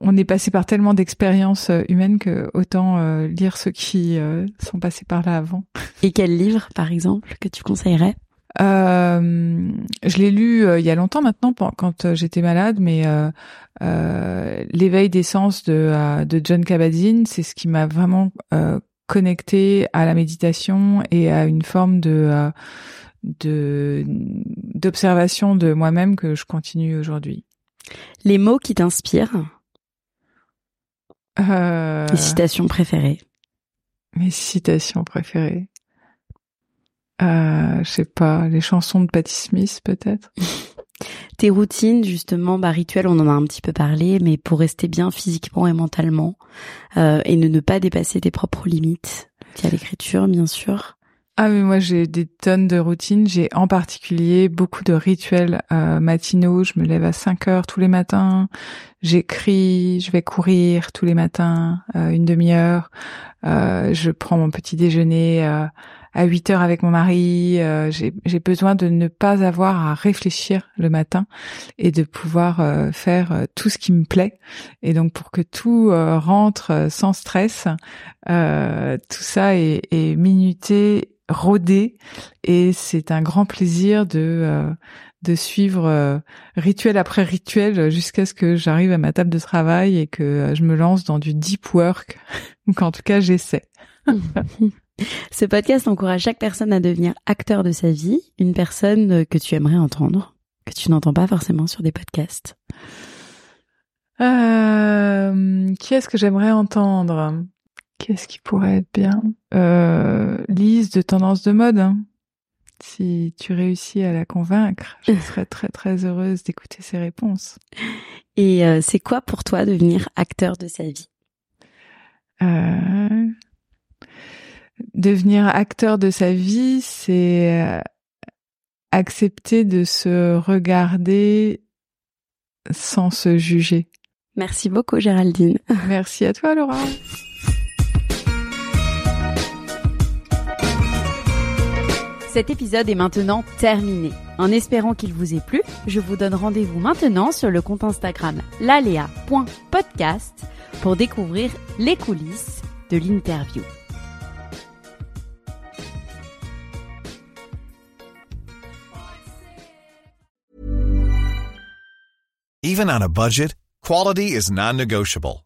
[SPEAKER 2] on est passé par tellement d'expériences euh, humaines que autant euh, lire ceux qui euh, sont passés par là avant. [LAUGHS]
[SPEAKER 1] Et quel livre, par exemple, que tu conseillerais?
[SPEAKER 2] Euh, je l'ai lu il y a longtemps maintenant, quand j'étais malade, mais l'éveil des sens de, de John Kabat-Zinn, c'est ce qui m'a vraiment connecté à la méditation et à une forme de de d'observation de moi-même que je continue aujourd'hui.
[SPEAKER 1] Les mots qui t'inspirent
[SPEAKER 2] Euh,
[SPEAKER 1] Les citations préférées
[SPEAKER 2] mes citations préférées. Euh, je sais pas, les chansons de Patti Smith peut-être. [LAUGHS]
[SPEAKER 1] Tes routines, justement, bah, rituels, on en a un petit peu parlé, mais pour rester bien physiquement et mentalement, euh, et ne, ne pas dépasser tes propres limites. Il y a l'écriture, bien sûr.
[SPEAKER 2] Ah mais moi j'ai des tonnes de routines. J'ai en particulier beaucoup de rituels euh, matinaux. Je me lève à 5 heures tous les matins. J'écris, je vais courir tous les matins, euh, une demi-heure. Euh, je prends mon petit déjeuner euh, à 8 heures avec mon mari. Euh, j'ai besoin de ne pas avoir à réfléchir le matin et de pouvoir euh, faire tout ce qui me plaît. Et donc pour que tout rentre sans stress, tout ça est, est minuté rodé et c'est un grand plaisir de euh, de suivre euh, rituel après rituel jusqu'à ce que j'arrive à ma table de travail et que euh, je me lance dans du deep work [LAUGHS] ou qu'en tout cas j'essaie. [LAUGHS]
[SPEAKER 1] Ce podcast encourage chaque personne à devenir acteur de sa vie, une personne que tu aimerais entendre, que tu n'entends pas forcément sur des podcasts.
[SPEAKER 2] Euh, qui est-ce que j'aimerais entendre? Qu'est-ce qui pourrait être bien? Euh, Lise de Tendance de mode. hein. Si tu réussis à la convaincre, je [LAUGHS] serais très très heureuse d'écouter ses réponses.
[SPEAKER 1] Et euh, c'est quoi pour toi devenir acteur de sa vie?
[SPEAKER 2] Euh, devenir acteur de sa vie, c'est accepter de se regarder sans se juger.
[SPEAKER 1] Merci beaucoup Géraldine.
[SPEAKER 2] Merci à toi, Laura. [LAUGHS]
[SPEAKER 1] Cet épisode est maintenant terminé. En espérant qu'il vous ait plu, je vous donne rendez-vous maintenant sur le compte Instagram lalea.podcast pour découvrir les coulisses de l'interview.
[SPEAKER 3] Even on a budget, quality is non-negotiable.